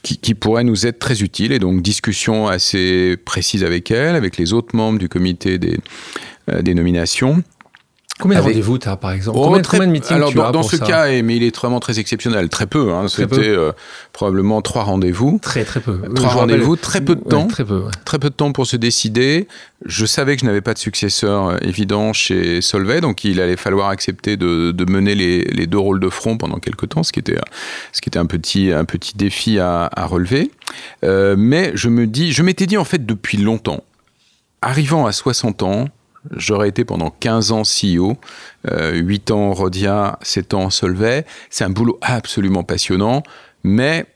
Speaker 1: qui, pourrait nous être très utile. Et donc, discussion assez précise avec elle, avec les autres membres du comité des nominations.
Speaker 2: Combien de rendez-vous tu as, par exemple oh, combien, de meetings
Speaker 1: alors,
Speaker 2: tu
Speaker 1: dans, dans ce cas, mais il est vraiment très exceptionnel, très peu. Hein, C'était euh, probablement trois rendez-vous.
Speaker 2: Très, très peu.
Speaker 1: Trois rendez-vous, très peu de temps.
Speaker 2: très, peu,
Speaker 1: très peu de temps pour se décider. Je savais que je n'avais pas de successeur euh, évident chez Solvay, donc il allait falloir accepter de, de mener les, les, deux rôles de front pendant quelques temps, ce qui était, ce qui était un, petit, un petit défi à, à relever. Euh, mais je me dis, je m'étais dit en fait depuis longtemps, arrivant à 60 ans, J'aurais été pendant 15 ans CEO, 8 euh, ans Rodia, 7 ans Solvay. C'est un boulot absolument passionnant, mais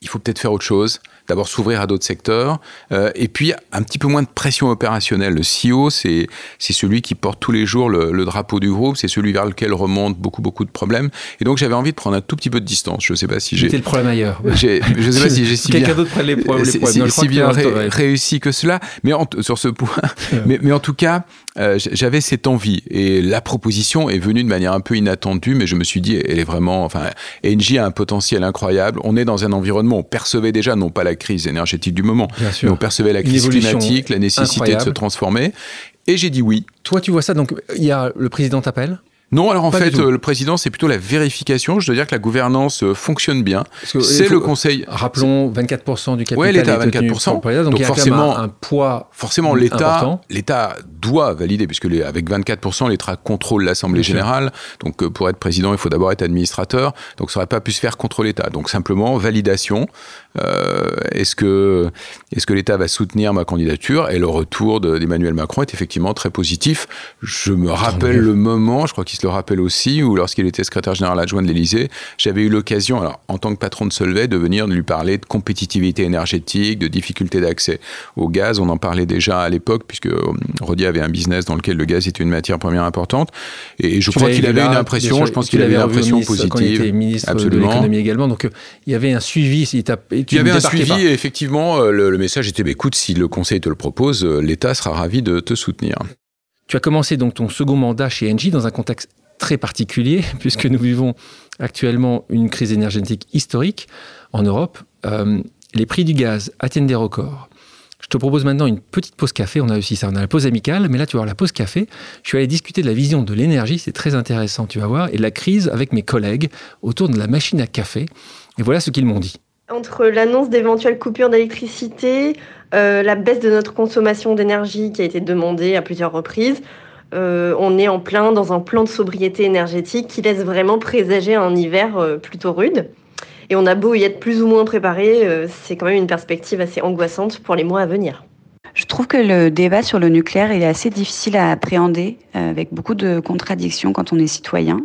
Speaker 1: il faut peut-être faire autre chose d'abord s'ouvrir à d'autres secteurs, euh, et puis un petit peu moins de pression opérationnelle. Le CEO, c'est celui qui porte tous les jours le, drapeau du groupe, c'est celui vers lequel remontent beaucoup, beaucoup de problèmes. Et donc j'avais envie de prendre un tout petit peu de distance. Je ne sais pas si j'ai...
Speaker 2: C'était le problème ailleurs.
Speaker 1: Je ne sais pas si j'ai si
Speaker 2: bien... Quelqu'un d'autre prenne les, problèmes.
Speaker 1: Si, bien réussi que cela, mais sur ce point. mais, mais en tout cas, euh, j'avais cette envie et la proposition est venue de manière un peu inattendue, mais je me suis dit, elle est vraiment, enfin, Engie a un potentiel incroyable. On est dans un environnement, on percevait déjà non pas la crise énergétique du moment, mais on percevait la crise climatique, la nécessité de se transformer. Et j'ai dit oui.
Speaker 2: Toi, tu vois ça, donc il y a le président t'appelle
Speaker 1: non, alors en fait, euh, le président, c'est plutôt la vérification. Je dois dire que la gouvernance euh, fonctionne bien. C'est le conseil.
Speaker 2: Rappelons, 24% du capital.
Speaker 1: Oui, l'État a 24%.
Speaker 2: donc, donc, il y a forcément un poids.
Speaker 1: Forcément, l'État, l'État doit valider, puisque les, avec 24%, l'État contrôle l'Assemblée générale. Donc, euh, pour être président, il faut d'abord être administrateur. Donc, ça n'aurait pas pu se faire contre l'État. Donc, simplement, validation. Euh, est-ce que, est que l'État va soutenir ma candidature? Et le retour d'Emmanuel Macron est effectivement très positif. Je me rappelle le moment, je crois qu'il se le rappelle aussi, où lorsqu'il était secrétaire général adjoint de l'Élysée, j'avais eu l'occasion, alors en tant que patron de Solvay, de venir lui parler de compétitivité énergétique, de difficulté d'accès au gaz. On en parlait déjà à l'époque, puisque euh, Rodi avait un business dans lequel le gaz était une matière première importante. Et je crois qu'il avait une impression, je pense qu'il avait une impression positive. Quand il
Speaker 2: était ministre Absolument. de l'économie également. Donc euh, il y avait un suivi. Il
Speaker 1: il y avait un suivi et effectivement, euh, le, message était bah, écoute, si le Conseil te le propose, euh, l'État sera ravi de te soutenir.
Speaker 2: Tu as commencé donc ton second mandat chez Engie dans un contexte très particulier, puisque nous vivons actuellement une crise énergétique historique en Europe. Euh, les prix du gaz atteignent des records. Je te propose maintenant une petite pause café. On a aussi ça, on a la pause amicale, mais là tu vas voir la pause café. Je suis allé discuter de la vision de l'énergie, c'est très intéressant, tu vas voir, et de la crise avec mes collègues autour de la machine à café. Et voilà ce qu'ils m'ont dit.
Speaker 4: Entre l'annonce d'éventuelles coupures d'électricité, euh, la baisse de notre consommation d'énergie qui a été demandée à plusieurs reprises, euh, on est en plein dans un plan de sobriété énergétique qui laisse vraiment présager un hiver euh, plutôt rude. Et on a beau y être plus ou moins préparé, c'est quand même une perspective assez angoissante pour les mois à venir.
Speaker 5: Je trouve que le débat sur le nucléaire est assez difficile à appréhender, avec beaucoup de contradictions quand on est citoyen.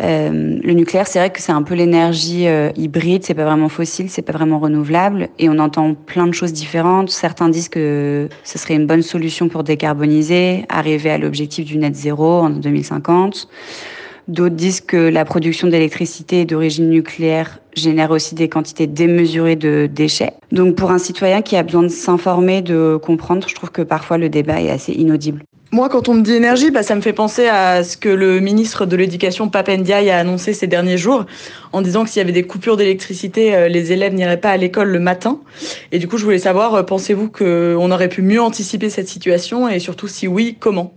Speaker 5: Euh, le nucléaire, c'est vrai que c'est un peu l'énergie euh, hybride, c'est pas vraiment fossile, c'est pas vraiment renouvelable, et on entend plein de choses différentes. Certains disent que ce serait une bonne solution pour décarboniser, arriver à l'objectif du net zéro en 2050. D'autres disent que la production d'électricité d'origine nucléaire génère aussi des quantités démesurées de déchets. Donc pour un citoyen qui a besoin de s'informer, de comprendre, je trouve que parfois le débat est assez inaudible.
Speaker 6: Moi, quand on me dit énergie, bah, ça me fait penser à ce que le ministre de l'Éducation, Papendiaï, a annoncé ces derniers jours, en disant que s'il y avait des coupures d'électricité, euh, les élèves n'iraient pas à l'école le matin. Et du coup, je voulais savoir, euh, pensez-vous qu'on aurait pu mieux anticiper cette situation et surtout, si oui, comment?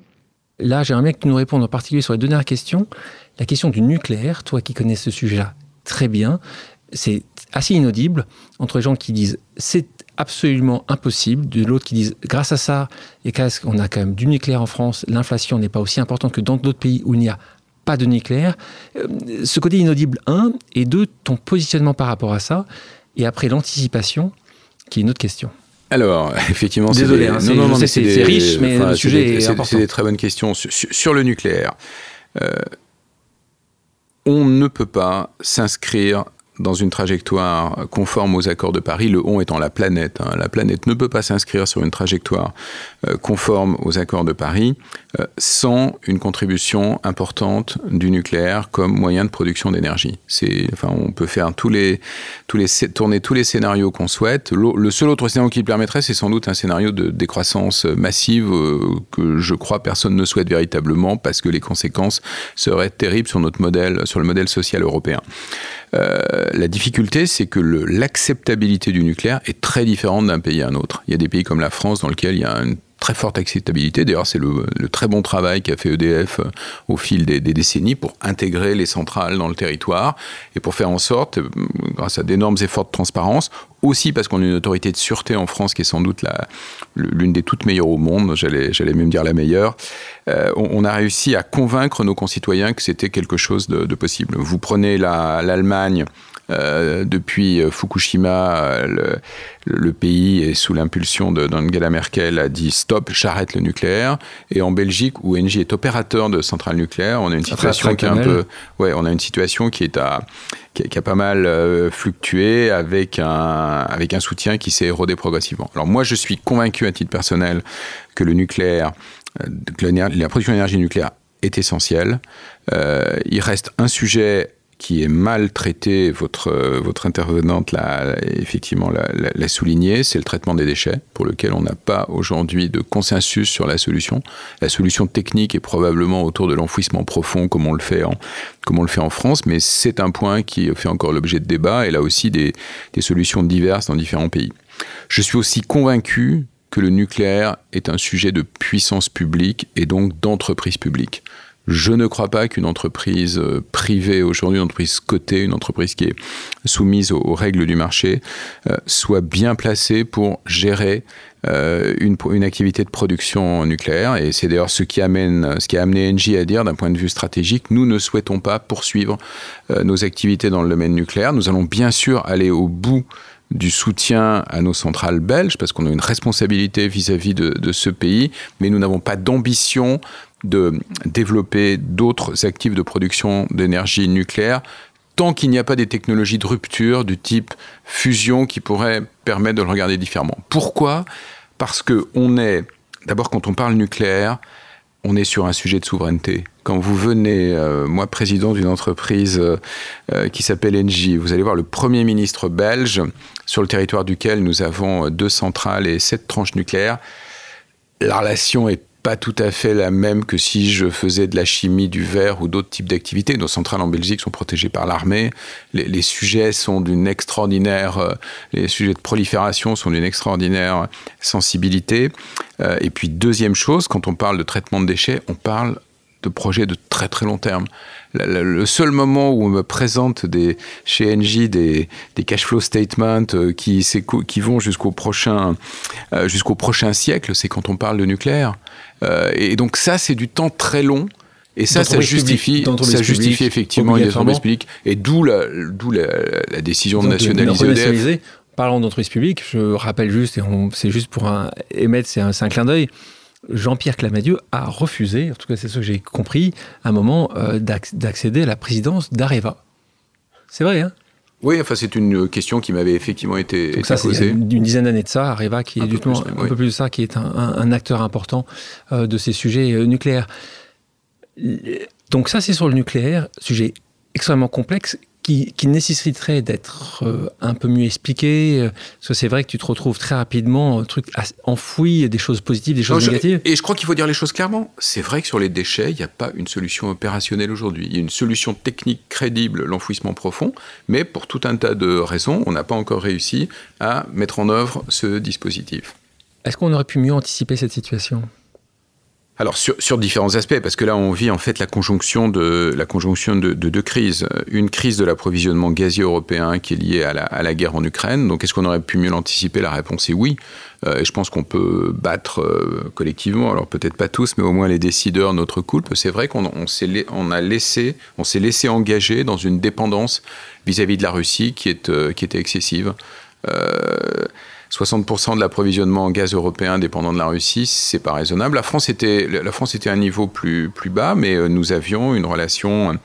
Speaker 2: Là, j'aimerais bien que tu nous répondes en particulier sur les deux dernières questions. La question du nucléaire, toi qui connais ce sujet-là très bien, c'est assez inaudible entre les gens qui disent c'est absolument impossible, de l'autre qui disent grâce à ça, et on a quand même du nucléaire en France, l'inflation n'est pas aussi importante que dans d'autres pays où il n'y a pas de nucléaire. Euh, ce côté inaudible, un, et deux, ton positionnement par rapport à ça, et après l'anticipation, qui est une autre question.
Speaker 1: Alors, effectivement,
Speaker 2: c'est Désolé, hein, c'est riche, mais le sujet est, important.
Speaker 1: C'est des très bonnes questions. Sur, le nucléaire, euh, on ne peut pas s'inscrire dans une trajectoire conforme aux accords de Paris, le on étant la planète. Hein. La planète ne peut pas s'inscrire sur une trajectoire euh, conforme aux accords de Paris euh, sans une contribution importante du nucléaire comme moyen de production d'énergie. Enfin, on peut faire tourner tous les scénarios qu'on souhaite. Le seul autre scénario qui le permettrait, c'est sans doute un scénario de décroissance massive euh, que je crois personne ne souhaite véritablement parce que les conséquences seraient terribles sur notre modèle, sur le modèle social européen. Euh, la difficulté, c'est que l'acceptabilité du nucléaire est très différente d'un pays à un autre. Il y a des pays comme la France dans lesquels il y a une très forte acceptabilité. D'ailleurs, c'est le, très bon travail qu'a fait EDF euh, au fil des, décennies pour intégrer les centrales dans le territoire et pour faire en sorte, euh, grâce à d'énormes efforts de transparence, aussi parce qu'on a une autorité de sûreté en France qui est sans doute l'une des toutes meilleures au monde, j'allais même dire la meilleure, euh, on, a réussi à convaincre nos concitoyens que c'était quelque chose de, de, possible. Vous prenez l'Allemagne euh, depuis euh, Fukushima, euh, le, pays est sous l'impulsion d'Angela Merkel a dit stop, j'arrête le nucléaire. Et en Belgique, où Engie est opérateur de centrales nucléaires, on a une situation qui est un peu, ouais, on a une situation qui est à qui, a pas mal fluctué avec un, avec un soutien qui s'est érodé progressivement. Alors moi, je suis convaincu à titre personnel que le nucléaire, que la production d'énergie nucléaire est essentielle. il reste un sujet qui est mal traité, votre, votre intervenante l'a effectivement l'a souligné, c'est le traitement des déchets, pour lequel on n'a pas aujourd'hui de consensus sur la solution. La solution technique est probablement autour de l'enfouissement profond, comme on le fait en, France, mais c'est un point qui fait encore l'objet de débat, et là aussi des, des solutions diverses dans différents pays. Je suis aussi convaincu que le nucléaire est un sujet de puissance publique et donc d'entreprise publique. Je ne crois pas qu'une entreprise euh, privée aujourd'hui, une entreprise cotée, une entreprise qui est soumise aux, règles du marché, euh, soit bien placée pour gérer euh, une, activité de production nucléaire. Et c'est d'ailleurs ce qui a amené Engie à dire, d'un point de vue stratégique, nous ne souhaitons pas poursuivre nos activités dans le domaine nucléaire. Nous allons bien sûr aller au bout du soutien à nos centrales belges, parce qu'on a une responsabilité vis-à-vis de, ce pays, mais nous n'avons pas d'ambition de développer d'autres actifs de production d'énergie nucléaire tant qu'il n'y a pas des technologies de rupture du type fusion qui pourraient permettre de le regarder différemment. Pourquoi? Parce que on est, d'abord quand on parle nucléaire, on est sur un sujet de souveraineté. Quand vous venez, euh, moi président d'une entreprise euh, euh, qui s'appelle Engie, vous allez voir le Premier ministre belge sur le territoire duquel nous avons deux centrales et sept tranches nucléaires. La relation est pas tout à fait la même que si je faisais de la chimie, du verre ou d'autres types d'activités. Nos centrales en Belgique sont protégées par l'armée. Les, sujets sont d'une extraordinaire, euh, les sujets de prolifération sont d'une extraordinaire sensibilité. Euh, et puis deuxième chose, quand on parle de traitement de déchets, on parle de projets de très très long terme. Le seul moment où on me présente des, chez Engie des, des cash flow statements euh, qui, qui vont jusqu'au prochain, jusqu'au prochain siècle, c'est quand on parle de nucléaire. Euh, et donc ça, c'est du temps très long Et ça, ça justifie, ça justifie effectivement les entreprises publiques. Et d'où la, la, la, décision de nationaliser EDF.
Speaker 2: Parlons d'entreprise publique, je rappelle juste, et c'est juste pour un, émettre, c'est un, un, clin d'œil, Jean-Pierre Clamadieu a refusé, en tout cas c'est ce que j'ai compris, à un moment euh, d'accéder à la présidence d'Areva. C'est vrai, hein?
Speaker 1: Oui, enfin c'est une question qui m'avait effectivement été,
Speaker 2: Donc ça, c'est une dizaine d'années de ça, Areva qui est du tout, un peu plus de ça, qui est un, acteur important euh, de ces sujets euh, nucléaires. Donc ça c'est sur le nucléaire, sujet extrêmement complexe qui, nécessiterait d'être euh, un peu mieux expliqué euh, Parce que c'est vrai que tu te retrouves très rapidement un truc enfoui, des choses positives, des choses négatives.
Speaker 1: et je crois qu'il faut dire les choses clairement. C'est vrai que sur les déchets, il n'y a pas une solution opérationnelle aujourd'hui. Il y a une solution technique crédible, l'enfouissement profond, mais pour tout un tas de raisons, on n'a pas encore réussi à mettre en œuvre ce dispositif.
Speaker 2: Est-ce qu'on aurait pu mieux anticiper cette situation?
Speaker 1: Alors sur, sur, différents aspects, parce que là on vit en fait la conjonction de la conjonction de, de deux crises. Une crise de l'approvisionnement gazier européen qui est liée à la, à la guerre en Ukraine. Donc est-ce qu'on aurait pu mieux l'anticiper? La réponse est oui. Euh, et je pense qu'on peut battre euh, collectivement, alors peut-être pas tous, mais au moins les décideurs, notre couple. C'est vrai qu'on on s'est on a laissé, on s'est laissé engager dans une dépendance vis-à-vis de la Russie qui est euh, qui était excessive. 60% de l'approvisionnement en gaz européen dépendant de la Russie, c'est pas raisonnable. La France était, la France était à un niveau plus, plus bas, mais euh, nous avions une relation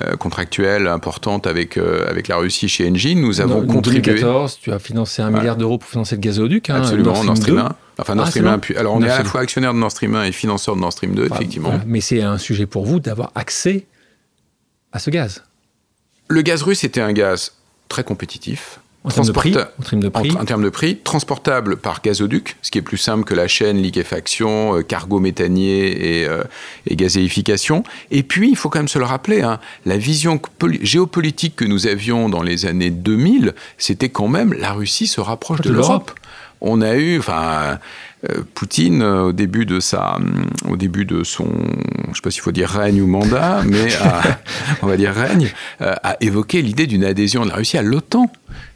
Speaker 1: euh, contractuelle importante avec, euh, avec la Russie chez Engie. Nous avons contribué.
Speaker 2: En 2014, tu as financé un milliard d'euros pour financer le gazoduc.
Speaker 1: Hein, Absolument, Nord Stream 1. Enfin, Nord ah, Stream 1. Puis, alors, on est à la fois actionnaire de Nord Stream 1 et financeur de Nord Stream 2, effectivement.
Speaker 2: Mais c'est un sujet pour vous d'avoir accès à ce gaz.
Speaker 1: Le gaz russe était un gaz très compétitif
Speaker 2: en termes de prix, en termes de prix.
Speaker 1: En, termes de prix, transportable par gazoduc, ce qui est plus simple que la chaîne liquéfaction, euh, cargo méthanier et, euh, et, gazéification. Et puis, il faut quand même se le rappeler, hein, la vision géopolitique que nous avions dans les années 2000, c'était quand même la Russie se rapproche de, l'Europe. On a eu, enfin, euh, Poutine, au début de sa, au début de son, je ne sais pas s'il faut dire règne ou mandat, mais on va dire règne, a évoqué l'idée d'une adhésion de la Russie à l'OTAN.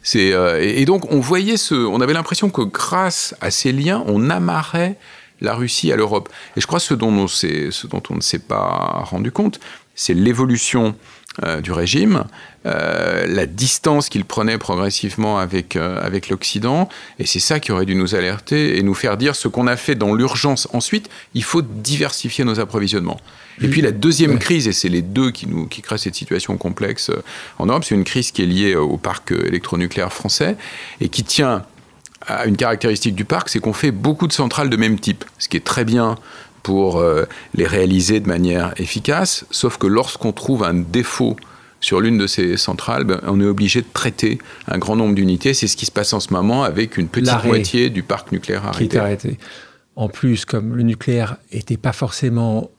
Speaker 1: C'est, et donc on voyait on avait l'impression que grâce à ces liens, on amarrait la Russie à l'Europe. Et je crois que ce dont on, ce dont on ne s'est pas rendu compte, c'est l'évolution euh, du régime, euh, la distance qu'il prenait progressivement euh, avec l'Occident, et c'est ça qui aurait dû nous alerter et nous faire dire ce qu'on a fait dans l'urgence ensuite, il faut diversifier nos approvisionnements. Et puis la deuxième crise, et c'est les deux qui, nous, qui créent cette situation complexe en Europe, c'est une crise qui est liée au parc électronucléaire français et qui tient à une caractéristique du parc, c'est qu'on fait beaucoup de centrales de même type, ce qui est très bien pour euh, les réaliser de manière efficace, sauf que lorsqu'on trouve un défaut sur l'une de ces centrales, ben, on est obligé de traiter un grand nombre d'unités. C'est ce qui se passe en ce moment avec une petite moitié du parc nucléaire arrêté.
Speaker 2: Qui est arrêté. En plus, comme le nucléaire n'était pas forcément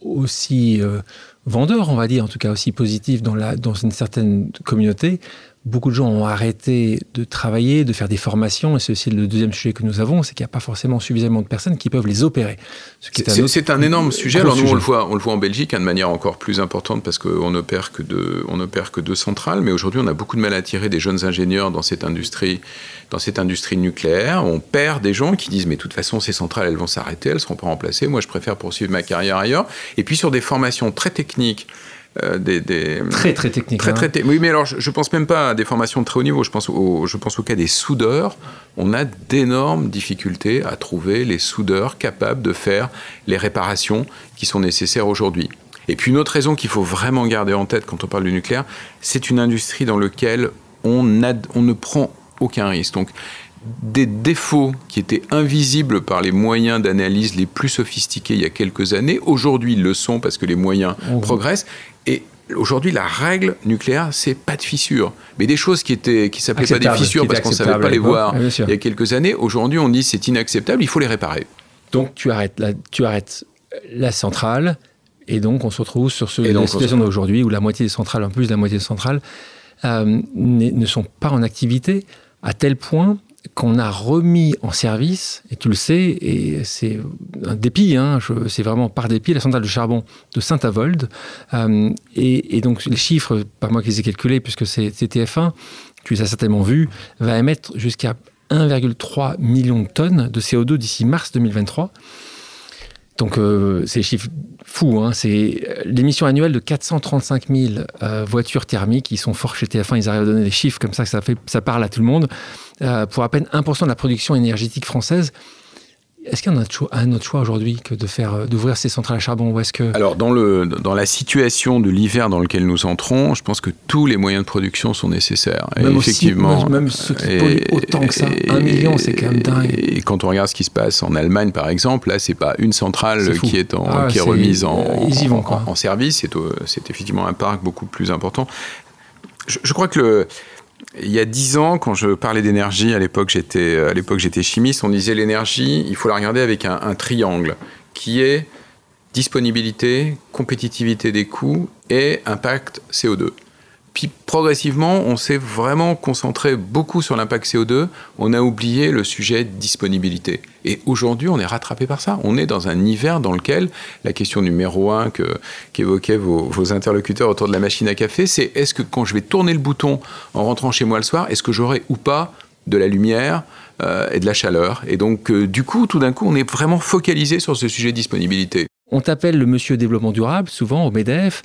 Speaker 2: aussi euh, vendeur, on va dire, en tout cas aussi positif dans, la, dans une certaine communauté, beaucoup de gens ont arrêté de travailler, de faire des formations, et c'est aussi le deuxième sujet que nous avons, c'est qu'il n'y a pas forcément suffisamment de personnes qui peuvent les opérer.
Speaker 1: C'est un, énorme sujet. Alors nous, on le voit, on le voit en Belgique hein, de manière encore plus importante parce qu'on opère que deux, on opère que deux centrales, mais aujourd'hui, on a beaucoup de mal à attirer des jeunes ingénieurs dans cette industrie, dans cette industrie nucléaire. On perd des gens qui disent, mais de toute façon, ces centrales, elles vont s'arrêter, elles ne seront pas remplacées. Moi, je préfère poursuivre ma carrière ailleurs. Et puis sur des formations très techniques
Speaker 2: euh, des, très très techniques.
Speaker 1: Très, très, hein. oui, mais alors je, ne pense même pas à des formations de très haut niveau. Je pense au, je pense au cas des soudeurs. On a d'énormes difficultés à trouver les soudeurs capables de faire les réparations qui sont nécessaires aujourd'hui. Et puis une autre raison qu'il faut vraiment garder en tête quand on parle du nucléaire, c'est une industrie dans laquelle on, on ne prend aucun risque. Donc des défauts qui étaient invisibles par les moyens d'analyse les plus sophistiqués il y a quelques années, aujourd'hui ils le sont parce que les moyens mmh. progressent. Et aujourd'hui, la règle nucléaire, c'est pas de fissures. Mais des choses qui étaient qui s'appelaient pas des fissures parce qu'on savait pas les voir il y a quelques années, aujourd'hui on dit c'est inacceptable, il faut les réparer.
Speaker 2: Donc tu arrêtes la, tu arrêtes la centrale et donc on se retrouve sur ce, la situation d'aujourd'hui où la moitié des centrales, en plus de la moitié des centrales, euh, ne sont pas en activité à tel point qu'on a remis en service, et tu le sais, et c'est un dépit, hein, c'est vraiment par dépit, la centrale de charbon de Saint-Avold. Euh, et, donc les chiffres, pas moi qui les ai calculés, puisque c'est TF1, tu les as certainement vus, va émettre jusqu'à 1,3 million de tonnes de CO2 d'ici mars 2023. Donc, euh, c'est des chiffres fous. Hein. C'est l'émission annuelle de 435 000 euh, voitures thermiques. Ils sont forts chez TF1. Ils arrivent à donner des chiffres comme ça, que ça, parle à tout le monde. Euh, pour à peine 1% de la production énergétique française. Est-ce qu'il y a un autre choix, aujourd'hui que de faire euh, d'ouvrir ces centrales à charbon ou est-ce que
Speaker 1: alors dans le dans la situation de l'hiver dans lequel nous entrons, je pense que tous les moyens de production sont nécessaires.
Speaker 2: Même effectivement, même ceux qui polluent autant que ça, un million, c'est quand même dingue.
Speaker 1: Et quand on regarde ce qui se passe en Allemagne, par exemple, là, c'est pas une centrale qui est en, ah, qui est remise en, en, en, service, c'est effectivement un parc beaucoup plus important. Je, je crois que le il y a dix ans, quand je parlais d'énergie, à l'époque j'étais à l'époque j'étais chimiste, on disait l'énergie, il faut la regarder avec un triangle qui est disponibilité, compétitivité des coûts et impact CO2. Puis progressivement, on s'est vraiment concentré beaucoup sur l'impact CO2. On a oublié le sujet de disponibilité. Et aujourd'hui, on est rattrapé par ça. On est dans un hiver dans lequel la question numéro un qu'évoquaient vos, interlocuteurs autour de la machine à café, c'est est-ce que quand je vais tourner le bouton en rentrant chez moi le soir, est-ce que j'aurai ou pas de la lumière euh, et de la chaleur? Et donc, euh, du coup, tout d'un coup, on est vraiment focalisé sur ce sujet de disponibilité.
Speaker 2: On t'appelle le monsieur développement durable, souvent au MEDEF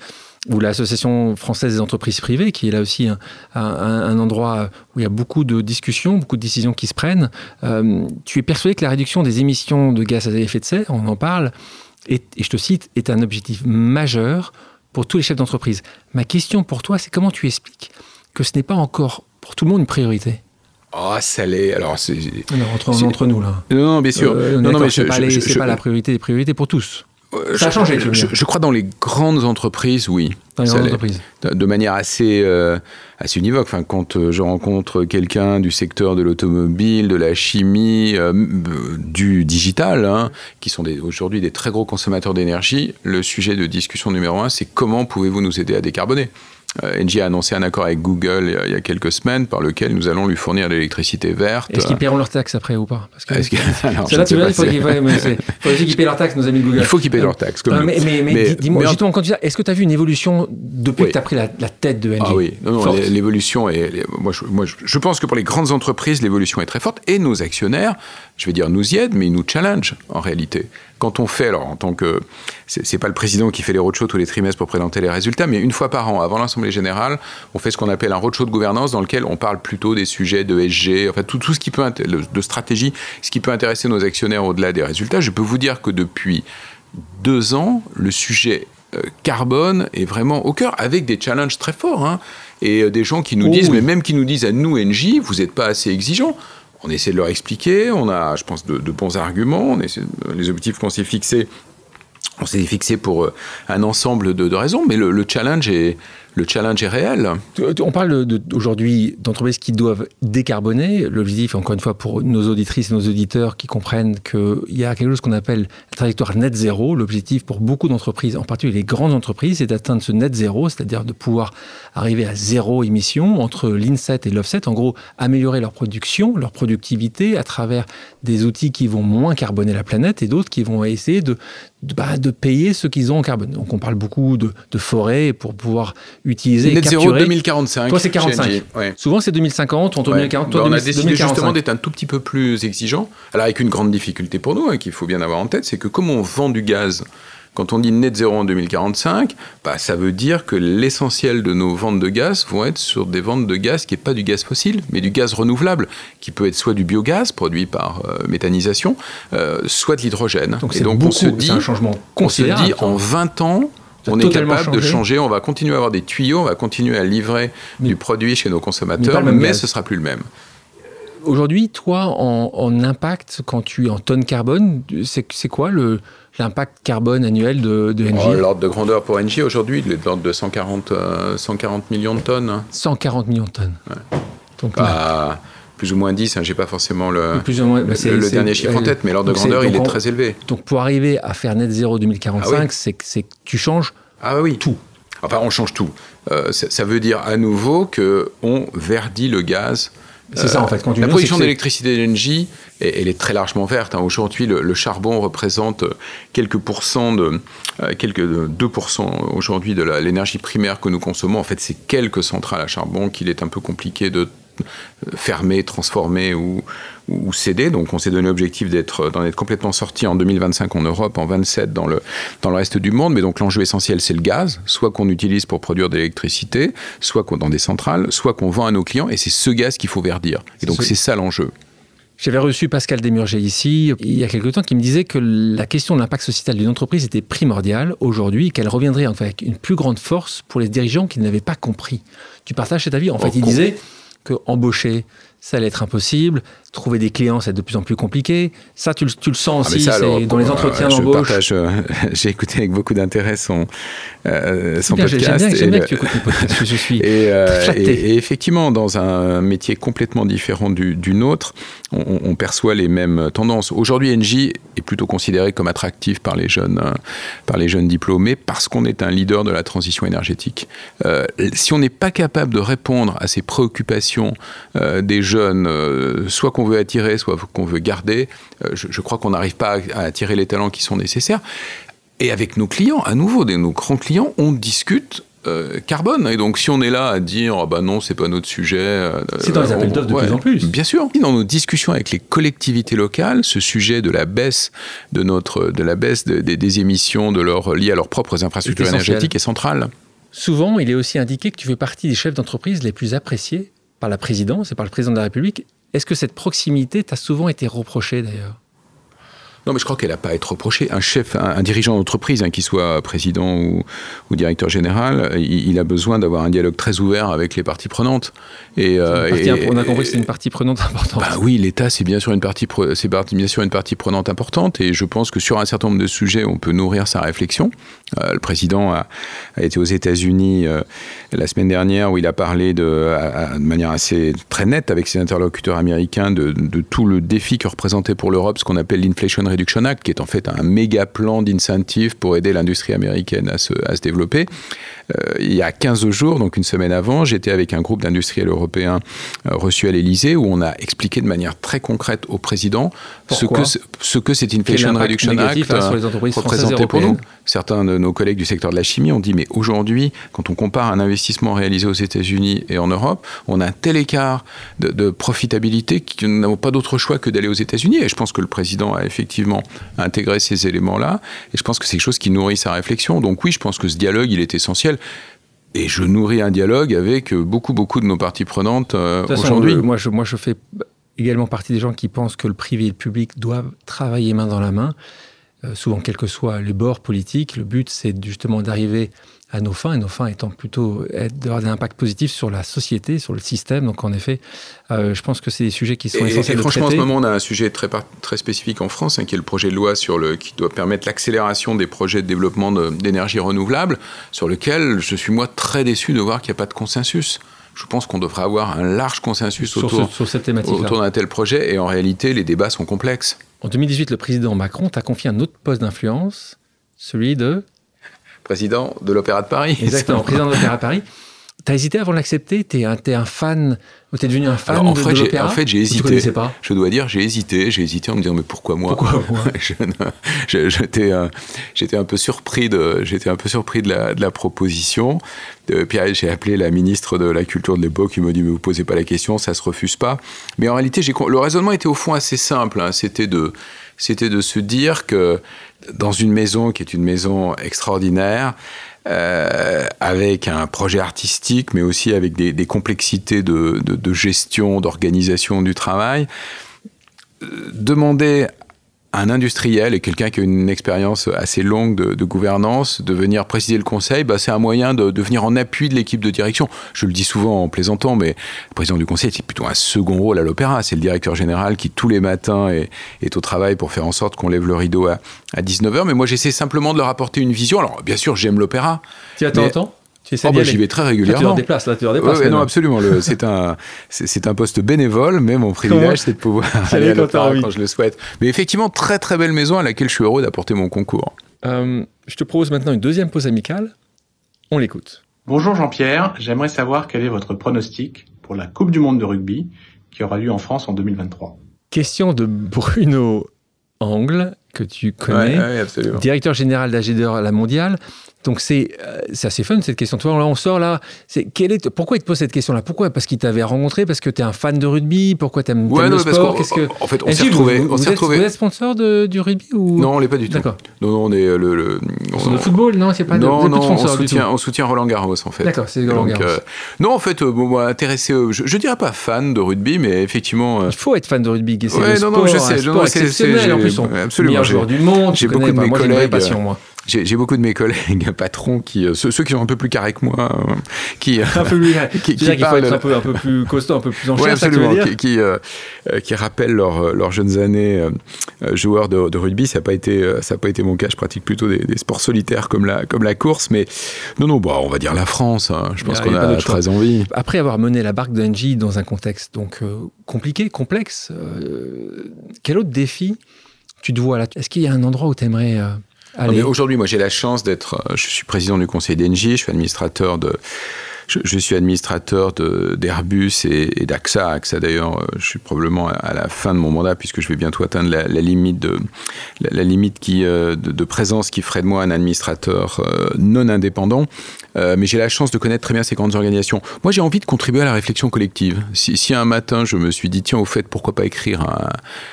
Speaker 2: ou l'Association française des entreprises privées, qui est là aussi un, endroit où il y a beaucoup de discussions, beaucoup de décisions qui se prennent. Euh, tu es persuadé que la réduction des émissions de gaz à effet de serre, on en parle, et, je te cite, est un objectif majeur pour tous les chefs d'entreprise. Ma question pour toi, c'est comment tu expliques que ce n'est pas encore pour tout le monde une priorité?
Speaker 1: Oh, ça l'est. Alors, c'est.
Speaker 2: Entre, entre, nous, là.
Speaker 1: Non, non bien sûr.
Speaker 2: Euh, non, non, mais c'est pas, pas, la priorité des priorités pour tous.
Speaker 1: Euh, ça a changé. Je, crois dans les grandes entreprises, oui.
Speaker 2: Dans les grandes entreprises.
Speaker 1: De manière assez, euh, assez univoque. Enfin, quand euh, je rencontre quelqu'un du secteur de l'automobile, de la chimie, du digital, hein, qui sont aujourd'hui des très gros consommateurs d'énergie, le sujet de discussion numéro un, c'est comment pouvez-vous nous aider à décarboner? Engie a annoncé un accord avec Google il y a quelques semaines par lequel nous allons lui fournir de l'électricité verte.
Speaker 2: Est-ce qu'ils paieront leurs taxes après ou pas
Speaker 1: Parce que
Speaker 2: là tu il faut qu'ils paient leurs taxes, nos amis Google.
Speaker 1: Il faut qu'ils paient leurs taxes.
Speaker 2: Comme mais, mais, mais, dis-moi, justement, quand tu dis est-ce que tu as vu une évolution depuis que tu as pris la, tête de Engie
Speaker 1: Ah oui, non, non l'évolution est. Moi, je, moi, je pense que pour les grandes entreprises, l'évolution est très forte et nos actionnaires, je vais dire, nous y aident, mais ils nous challenge en réalité quand on fait, alors en tant que, c'est pas le président qui fait les roadshows tous les trimestres pour présenter les résultats, mais une fois par an, avant l'Assemblée générale, on fait ce qu'on appelle un roadshow de gouvernance dans lequel on parle plutôt des sujets de SG, enfin tout, tout ce qui peut, de stratégie, ce qui peut intéresser nos actionnaires au-delà des résultats. Je peux vous dire que depuis deux ans, le sujet euh, carbone est vraiment au cœur, avec des challenges très forts. Hein, et euh, des gens qui nous oh disent, mais même qui nous disent à nous, NJ, vous n'êtes pas assez exigeants on essaie de leur expliquer, on a, je pense, de, bons arguments, les objectifs qu'on s'est fixés, on s'est fixé pour euh, un ensemble de, raisons, mais le challenge est, le challenge est réel.
Speaker 2: On parle aujourd'hui d'entreprises qui doivent décarboner. L'objectif, encore une fois, pour nos auditrices et nos auditeurs qui comprennent qu'il y a quelque chose qu'on appelle la trajectoire net zéro. L'objectif pour beaucoup d'entreprises, en particulier les grandes entreprises, c'est d'atteindre ce net zéro, c'est-à-dire de pouvoir arriver à zéro émission entre l'inset et l'offset. En gros, améliorer leur production, leur productivité à travers des outils qui vont moins carboner la planète et d'autres qui vont essayer de, de, bah, payer ce qu'ils ont en carbone. Donc on parle beaucoup de, de forêt pour pouvoir utiliser
Speaker 1: Net zéro 2045.
Speaker 2: Toi, c'est 45. Souvent, c'est 2050. Entre 2040, toi,
Speaker 1: on a décidé justement d'être un tout petit peu plus exigeant. Alors, avec une grande difficulté pour nous, hein, qu'il faut bien avoir en tête, c'est que comme on vend du gaz quand on dit net zéro en 2045, bah, ça veut dire que l'essentiel de nos ventes de gaz vont être sur des ventes de gaz qui n'est pas du gaz fossile, mais du gaz renouvelable, qui peut être soit du biogaz produit par euh, méthanisation, euh, soit de l'hydrogène.
Speaker 2: Donc, Et donc on se dit, un changement
Speaker 1: on se dit en 20 ans, on est capable de changer, on va continuer à avoir des tuyaux, on va continuer à livrer du produit chez nos consommateurs, mais, ce ce sera plus le même.
Speaker 2: Aujourd'hui, toi, en, impact, quand tu es en tonnes carbone, c'est quoi l'impact carbone annuel de, de
Speaker 1: oh, L'ordre de grandeur pour Engie, aujourd'hui, il est de l'ordre de 140, 140 euh, millions de tonnes.
Speaker 2: 140 millions de tonnes.
Speaker 1: Donc, bah, plus ou moins 10, hein, j'ai pas forcément le, plus ou moins, bah, le, dernier chiffre en tête, mais l'ordre de grandeur, il est très élevé.
Speaker 2: Donc pour arriver à faire net zéro 2045, ah c'est que tu changes
Speaker 1: ah oui.
Speaker 2: tout.
Speaker 1: Enfin, on change tout. Euh, ça, veut dire à nouveau que on verdit le gaz.
Speaker 2: C'est ça en fait.
Speaker 1: Quand la production d'électricité d'énergie, elle est très largement verte. Hein. Aujourd'hui, le, charbon représente quelques pourcents de, euh, quelques 2% aujourd'hui de l'énergie primaire que nous consommons. En fait, c'est quelques centrales à charbon qu'il est un peu compliqué de fermé, transformé ou, ou cédé. Donc on s'est donné l'objectif d'être, d'en être complètement sorti en 2025 en Europe, en 27 dans le, dans le reste du monde. Mais donc l'enjeu essentiel, c'est le gaz, soit qu'on utilise pour produire de l'électricité, soit qu'on, dans des centrales, soit qu'on vend à nos clients. Et c'est ce gaz qu'il faut verdir. Et donc c'est ça l'enjeu.
Speaker 2: J'avais reçu Pascal Desmurger ici il y a quelque temps qui me disait que la question de l'impact sociétal d'une entreprise était primordiale aujourd'hui et qu'elle reviendrait avec une plus grande force pour les dirigeants qui ne l'avaient pas compris. Tu partages cet avis? En fait, il disait que embaucher, ça allait être impossible. Trouver des clients, c'est de plus en plus compliqué. Ça, tu, le sens ah, aussi dans les entretiens d'embauche.
Speaker 1: Euh, j'ai écouté avec beaucoup d'intérêt son, euh, son podcast.
Speaker 2: J'aime bien, que tu écoutes les podcasts, je suis
Speaker 1: et, euh, et, effectivement, dans un métier complètement différent du, du nôtre, on, on, perçoit les mêmes tendances. Aujourd'hui, NJ est plutôt considéré comme attractif par les jeunes, par les jeunes diplômés parce qu'on est un leader de la transition énergétique. Euh, si on n'est pas capable de répondre à ces préoccupations des jeunes, soit qu'on veut attirer, soit qu'on veut garder. Euh, je, crois qu'on n'arrive pas à, attirer les talents qui sont nécessaires. Et avec nos clients, à nouveau, nos grands clients, on discute euh, carbone. Et donc, si on est là à dire, oh bah non, c'est pas notre sujet. Euh,
Speaker 2: c'est dans les appels d'offres de plus en plus.
Speaker 1: Bien sûr. Dans nos discussions avec les collectivités locales, ce sujet de la baisse de notre, de la baisse des émissions de leur, liées à leurs propres infrastructures énergétiques est central.
Speaker 2: Souvent, il est aussi indiqué que tu fais partie des chefs d'entreprise les plus appréciés par la présidence et par le président de la République. Est-ce que cette proximité t'a souvent été reprochée d'ailleurs?
Speaker 1: Non, mais je crois qu'elle n'a pas à être reprochée. Un chef, un, dirigeant d'entreprise, hein, qu'il soit président ou, directeur général, il, a besoin d'avoir un dialogue très ouvert avec les parties prenantes.
Speaker 2: Et, euh, on a compris que c'est une partie prenante importante.
Speaker 1: Bah oui, l'État, c'est bien sûr une partie, c'est bien sûr une partie prenante importante. Et je pense que sur un certain nombre de sujets, on peut nourrir sa réflexion. Euh, le président a, été aux États-Unis euh, la semaine dernière où il a parlé de, manière assez très nette avec ses interlocuteurs américains de, tout le défi que représentait pour l'Europe ce qu'on appelle l'inflation Reduction Act, qui est en fait un méga plan d'incentive pour aider l'industrie américaine à se développer. Euh, il y a 15 jours, donc une semaine avant, j'étais avec un groupe d'industriels européens euh, reçus à l'Elysée où on a expliqué de manière très concrète au président ce que, ce que cette Inflation Reduction Act
Speaker 2: hein, représentait
Speaker 1: pour nous. Certains de nos collègues du secteur de la chimie ont dit mais aujourd'hui, quand on compare un investissement réalisé aux États-Unis et en Europe, on a un tel écart de, de profitabilité que nous n'avons pas d'autre choix que d'aller aux États-Unis. Et je pense que le président a effectivement intégré ces éléments-là. Et je pense que c'est quelque chose qui nourrit sa réflexion. Donc oui, je pense que ce dialogue, il est essentiel. Et je nourris un dialogue avec beaucoup, beaucoup de nos parties prenantes euh, aujourd'hui.
Speaker 2: Moi je, moi, je fais également partie des gens qui pensent que le privé et le public doivent travailler main dans la main. Euh, souvent, quels que soient les bords politiques, le but, c'est justement d'arriver à nos fins, et nos fins étant plutôt d'avoir des impacts positifs sur la société, sur le système. Donc en effet, euh, je pense que c'est des sujets qui sont essentiels.
Speaker 1: Et franchement, en ce moment, on a un sujet très, très spécifique en France, hein, qui est le projet de loi sur le, qui doit permettre l'accélération des projets de développement d'énergie renouvelable, sur lequel je suis moi très déçu de voir qu'il n'y a pas de consensus je pense qu'on devrait avoir un large consensus autour,
Speaker 2: sur
Speaker 1: autour d'un tel projet. Et en réalité, les débats sont complexes.
Speaker 2: En 2018, le président Macron t'a confié un autre poste d'influence, celui de
Speaker 1: président de l'Opéra de Paris.
Speaker 2: Exactement, président de l'Opéra de Paris. T'as hésité avant de l'accepter? T'es un, es un fan T'es devenu un fan
Speaker 1: en
Speaker 2: de,
Speaker 1: fait,
Speaker 2: l'opéra?
Speaker 1: En fait, j'ai hésité. Pas? Je dois dire, j'ai hésité. J'ai hésité en me disant, mais pourquoi moi?
Speaker 2: Pourquoi moi?
Speaker 1: J'étais j'étais un peu surpris de, j'étais un peu surpris de la, de la proposition. puis j'ai appelé la ministre de la Culture de l'époque. qui m'a dit, mais vous posez pas la question, ça se refuse pas. Mais en réalité, le raisonnement était au fond assez simple. Hein. C'était de, c'était de se dire que dans une maison qui est une maison extraordinaire, euh, avec un projet artistique, mais aussi avec des, complexités de, de gestion, d'organisation du travail, euh, demander un industriel et quelqu'un qui a une expérience assez longue de, gouvernance, de venir préciser le conseil, bah, c'est un moyen de, de, venir en appui de l'équipe de direction. Je le dis souvent en plaisantant, mais le président du conseil, c'est plutôt un second rôle à l'opéra. C'est le directeur général qui, tous les matins, est, est au travail pour faire en sorte qu'on lève le rideau à, à 19h. Mais moi, j'essaie simplement de leur apporter une vision. Alors, bien sûr, j'aime l'opéra.
Speaker 2: Tu attends, attends
Speaker 1: oh bah, J'y vais très régulièrement. Là, tu
Speaker 2: leur déplaces, là, tu leur déplaces.
Speaker 1: non, absolument. c'est un, c'est un poste bénévole, mais mon privilège, c'est de pouvoir aller à l'opéra quand je le souhaite. Mais effectivement, très très belle maison à laquelle je suis heureux d'apporter mon concours.
Speaker 2: Euh, je te propose maintenant une deuxième pause amicale. On l'écoute.
Speaker 7: Bonjour Jean-Pierre, j'aimerais savoir quel est votre pronostic pour la Coupe du Monde de rugby qui aura lieu en France en 2023.
Speaker 2: Question de Bruno Angle, que tu connais,
Speaker 1: ouais, ouais,
Speaker 2: directeur général d'AGDR à la mondiale. Donc c'est euh, c'est assez fun cette question. Toi, là, on sort là. Quel est pourquoi il te pose cette question-là? Pourquoi? Parce qu'il t'avait rencontré Parce que tu es un fan de rugby? Pourquoi tu aimes,
Speaker 1: Ouais,
Speaker 2: le
Speaker 1: non, parce
Speaker 2: sport? Qu'est-ce que
Speaker 1: en fait, on
Speaker 2: Est-ce
Speaker 1: s'est
Speaker 2: vous-
Speaker 1: retrouvés.
Speaker 2: Vous,
Speaker 1: On s'est
Speaker 2: êtes,
Speaker 1: retrouvés.
Speaker 2: vous êtes sponsor de, du rugby ou?
Speaker 1: Non, on l'est pas du tout.
Speaker 2: D'accord.
Speaker 1: Non, non, on est euh, le. le on-
Speaker 2: le football Non, c'est pas de,
Speaker 1: non,
Speaker 2: vous êtes
Speaker 1: non, on soutient,
Speaker 2: tout.
Speaker 1: on soutient Roland Garros en fait.
Speaker 2: D'accord, c'est Roland Garros.
Speaker 1: euh, non, en fait, bon, moi, intéressé, je, je dirais pas fan de rugby, mais effectivement, euh,
Speaker 2: Il faut être fan de rugby.
Speaker 1: Ouais,
Speaker 2: le
Speaker 1: non, non, je sais,
Speaker 2: en plus, on meilleur joueur du monde.
Speaker 1: j'ai beaucoup de mes collègues. J'ai beaucoup de mes collègues patrons qui, euh, ceux, ceux qui sont un peu plus carrés que moi, euh, qui,
Speaker 2: Un peu plus.
Speaker 1: qui,
Speaker 2: faut être un peu, un peu plus costaud, un peu plus en chair,
Speaker 1: Ouais, absolument. Qui, qui, euh, qui rappellent leurs jeunes années joueurs de, de rugby. Ça n'a pas été ça a pas été mon cas. Je pratique plutôt des, des sports solitaires comme la comme la course. Mais non non, bah, on va dire la France. hein. Je pense
Speaker 2: a-
Speaker 1: qu'on
Speaker 2: a
Speaker 1: très envie.
Speaker 2: Après avoir mené la barque d'Engie dans un contexte donc euh, compliqué, complexe, euh, quel autre défi tu te vois là? Est-ce qu'il y a un endroit où tu aimerais
Speaker 1: Aujourd'hui, moi, j'ai la chance d'être. euh, Je suis président du conseil d'Engie. Je suis administrateur de. Je, suis administrateur d'Airbus et, d'AXA. AXA, d'ailleurs, euh, je suis probablement à, la fin de mon mandat puisque je vais bientôt atteindre la, limite de la, limite qui euh, de, présence qui ferait de moi un administrateur euh, non indépendant. Mais j'ai la chance de connaître très bien ces grandes organisations. Moi, j'ai envie de contribuer à la réflexion collective. Si, un matin, je me suis dit, tiens, au fait, pourquoi pas écrire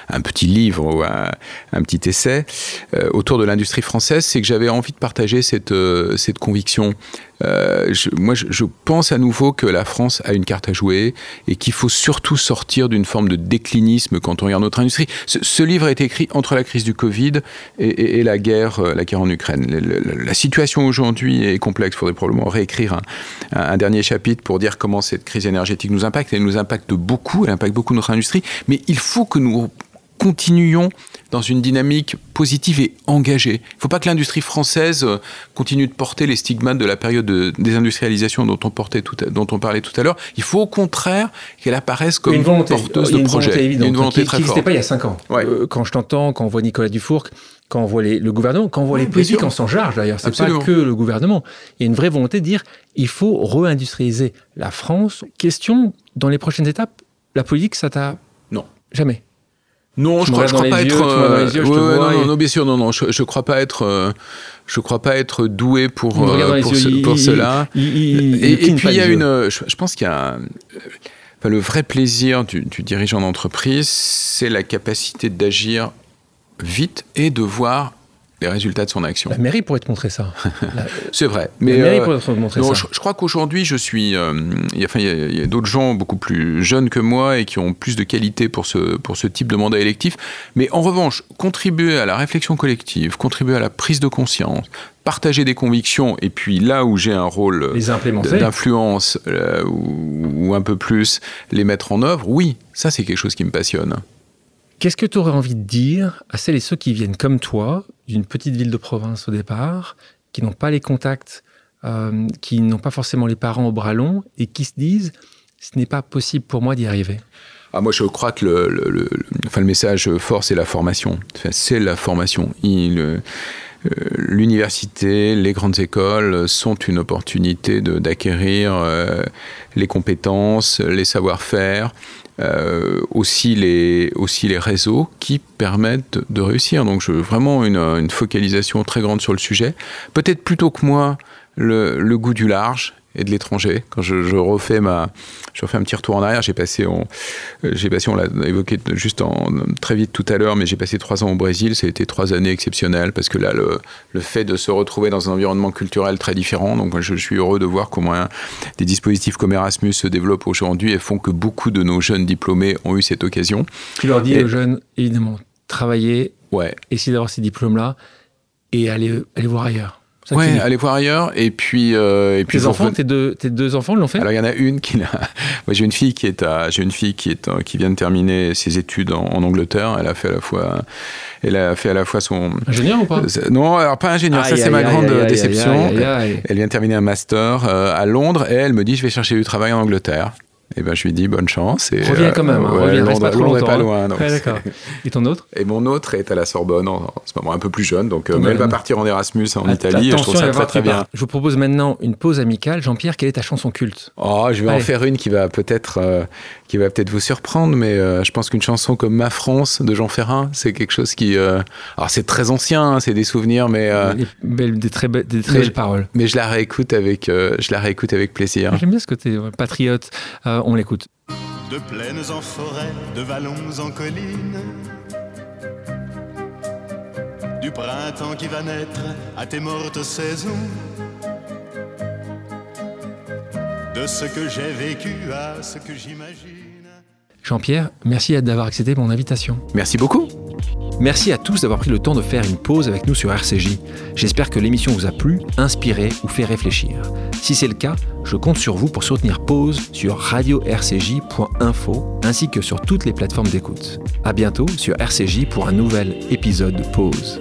Speaker 1: un, petit livre ou un, petit essai autour de l'industrie française, c'est que j'avais envie de partager cette, cette conviction. Moi, je pense à nouveau que la France a une carte à jouer et qu'il faut surtout sortir d'une forme de déclinisme quand on regarde notre industrie. Ce, ce livre été écrit entre la crise du Covid et, la guerre, euh, la guerre en Ukraine. La situation aujourd'hui est complexe. Il faudrait probablement réécrire un dernier chapitre pour dire comment cette crise énergétique nous impacte. Elle nous impacte beaucoup, elle impacte beaucoup notre industrie, mais il faut que nous continuions dans une dynamique positive et engagée. Il ne faut pas que l'industrie française euh, continue de porter les stigmates de la période de désindustrialisation dont on, portait tout à- dont on parlait tout à l'heure. Il faut au contraire qu'elle apparaisse comme
Speaker 2: une volonté,
Speaker 1: porteuse
Speaker 2: a
Speaker 1: de
Speaker 2: volonté
Speaker 1: Il y a une volonté
Speaker 2: qui n'existait pas il y a 5 ans.
Speaker 1: Ouais.
Speaker 2: Euh, quand je t'entends, quand on voit Nicolas Dufourc, quand on voit les- le gouvernement, quand on voit les politiques en s'en charge d'ailleurs, c'est pas que le gouvernement. Il y a une vraie volonté de dire il faut réindustrialiser la France. Question dans les prochaines étapes, la politique, ça t'a
Speaker 1: Non.
Speaker 2: jamais.
Speaker 1: Non, je crois, je
Speaker 2: regardes
Speaker 1: crois pas être. euh,
Speaker 2: je
Speaker 1: non, bien sûr, non, non. Je, je crois pas être. euh, je crois pas être doué pour euh, pour,
Speaker 2: yeux,
Speaker 1: ce-
Speaker 2: il-
Speaker 1: pour
Speaker 2: il-
Speaker 1: cela.
Speaker 2: il-
Speaker 1: Et, puis il y a une. euh, Je, je pense qu'il y a. un- enfin, le vrai plaisir du, du dirigeant d'entreprise, c'est la capacité d'agir vite et de voir les résultats de son action.
Speaker 2: La mairie pourrait te montrer ça. La,
Speaker 1: C'est vrai.
Speaker 2: mais la mairie
Speaker 1: euh,
Speaker 2: pourrait te montrer
Speaker 1: non,
Speaker 2: ça.
Speaker 1: je, je crois qu'aujourd'hui, je suis. euh, il y a, enfin, il y a- il y a d'autres gens beaucoup plus jeunes que moi et qui ont plus de qualité pour ce, pour ce type de mandat électif. Mais en revanche, contribuer à la réflexion collective, contribuer à la prise de conscience, partager des convictions, et puis là où j'ai un rôle d'influence euh, ou, ou un peu plus, les mettre en œuvre, oui, ça c'est quelque chose qui me passionne.
Speaker 2: Qu'est-ce que tu aurais envie de dire à celles et ceux qui viennent comme toi, d'une petite ville de province au départ, qui n'ont pas les contacts, euh, qui n'ont pas forcément les parents au bras long et qui se disent ce n'est pas possible pour moi d'y arriver?
Speaker 1: Ah, moi, je crois que le, enfin, le message fort, c'est la formation. C'est la formation. Euh, L'université, les grandes écoles sont une opportunité d'acquérir euh, les compétences, les savoir-faire, euh, aussi, les, aussi les réseaux qui permettent de, réussir. Donc, je, vraiment une, focalisation très grande sur le sujet. Peut-être plutôt que moi, le goût du large et de l'étranger. Quand je, je refais ma, je refais un petit retour en arrière, j'ai passé, euh, j'ai passé, on l'a évoqué juste en, très vite tout à l'heure, mais j'ai passé trois ans au Brésil. Ça a été trois années exceptionnelles parce que là, le, le fait de se retrouver dans un environnement culturel très différent, donc je, je suis heureux de voir comment des dispositifs comme Erasmus se développent aujourd'hui et font que beaucoup de nos jeunes diplômés ont eu cette occasion.
Speaker 2: Tu leur dis
Speaker 1: Et-
Speaker 2: aux jeunes, évidemment, travailler,
Speaker 1: Ouais,
Speaker 2: essayer d'avoir ces diplômes-là et aller, aller voir ailleurs.
Speaker 1: Ouais, allez voir ailleurs et puis euh, et puis
Speaker 2: Tes enfants, tes deux, tes deux enfants l'ont fait?
Speaker 1: Alors il y en a une qui l'a. Moi j'ai une fille qui est à, j'ai une fille qui est euh, qui vient de terminer ses études en, en Angleterre. Elle a fait à la fois, elle a fait à la fois son.
Speaker 2: Ingénieur ou pas?
Speaker 1: Euh, Non, alors pas ingénieur. ça c'est ma grande
Speaker 2: aïe, aïe,
Speaker 1: déception.
Speaker 2: aïe, aïe, aïe.
Speaker 1: Elle vient de terminer un master euh, à Londres et elle me dit je vais chercher du travail en Angleterre. Et ben je lui dis bonne chance. Et,
Speaker 2: Reviens quand même, hein,
Speaker 1: ouais,
Speaker 2: reviens, reste pas trop longtemps.
Speaker 1: pas
Speaker 2: hein.
Speaker 1: loin. donc
Speaker 2: Ouais. Et ton autre?
Speaker 1: Et mon autre est à la Sorbonne en, en ce moment un peu plus jeune, donc euh, mais elle va partir en Erasmus en
Speaker 2: Att-
Speaker 1: Italie. et je trouve ça très très bien.
Speaker 2: Je vous propose maintenant une pause amicale. Jean-Pierre, quelle est ta chanson culte?
Speaker 1: Oh, je vais
Speaker 2: Allez.
Speaker 1: en faire une qui va peut-être euh, qui va peut-être vous surprendre, mais euh, je pense qu'une chanson comme Ma France de Jean Ferrin, c'est quelque chose qui. Euh, alors c'est très ancien, hein, c'est des souvenirs, mais. Euh,
Speaker 2: des, belles, des, très, belles, des très belles paroles.
Speaker 1: Mais je la réécoute avec, je la réécoute avec plaisir.
Speaker 2: J'aime bien ce côté patriote. on l'écoute.
Speaker 8: De plaines en forêt, de vallons en collines. Du printemps qui va naître à tes mortes saisons. De ce que j'ai vécu à ce que j'imagine.
Speaker 2: Jean-Pierre, merci d'avoir accepté mon invitation.
Speaker 1: Merci beaucoup.
Speaker 2: Merci à tous d'avoir pris le temps de faire une pause avec nous sur RCJ. J'espère que l'émission vous a plu, inspiré ou fait réfléchir. Si c'est le cas, je compte sur vous pour soutenir Pause sur radio-rcj.info ainsi que sur toutes les plateformes d'écoute. À bientôt sur RCJ pour un nouvel épisode de Pause.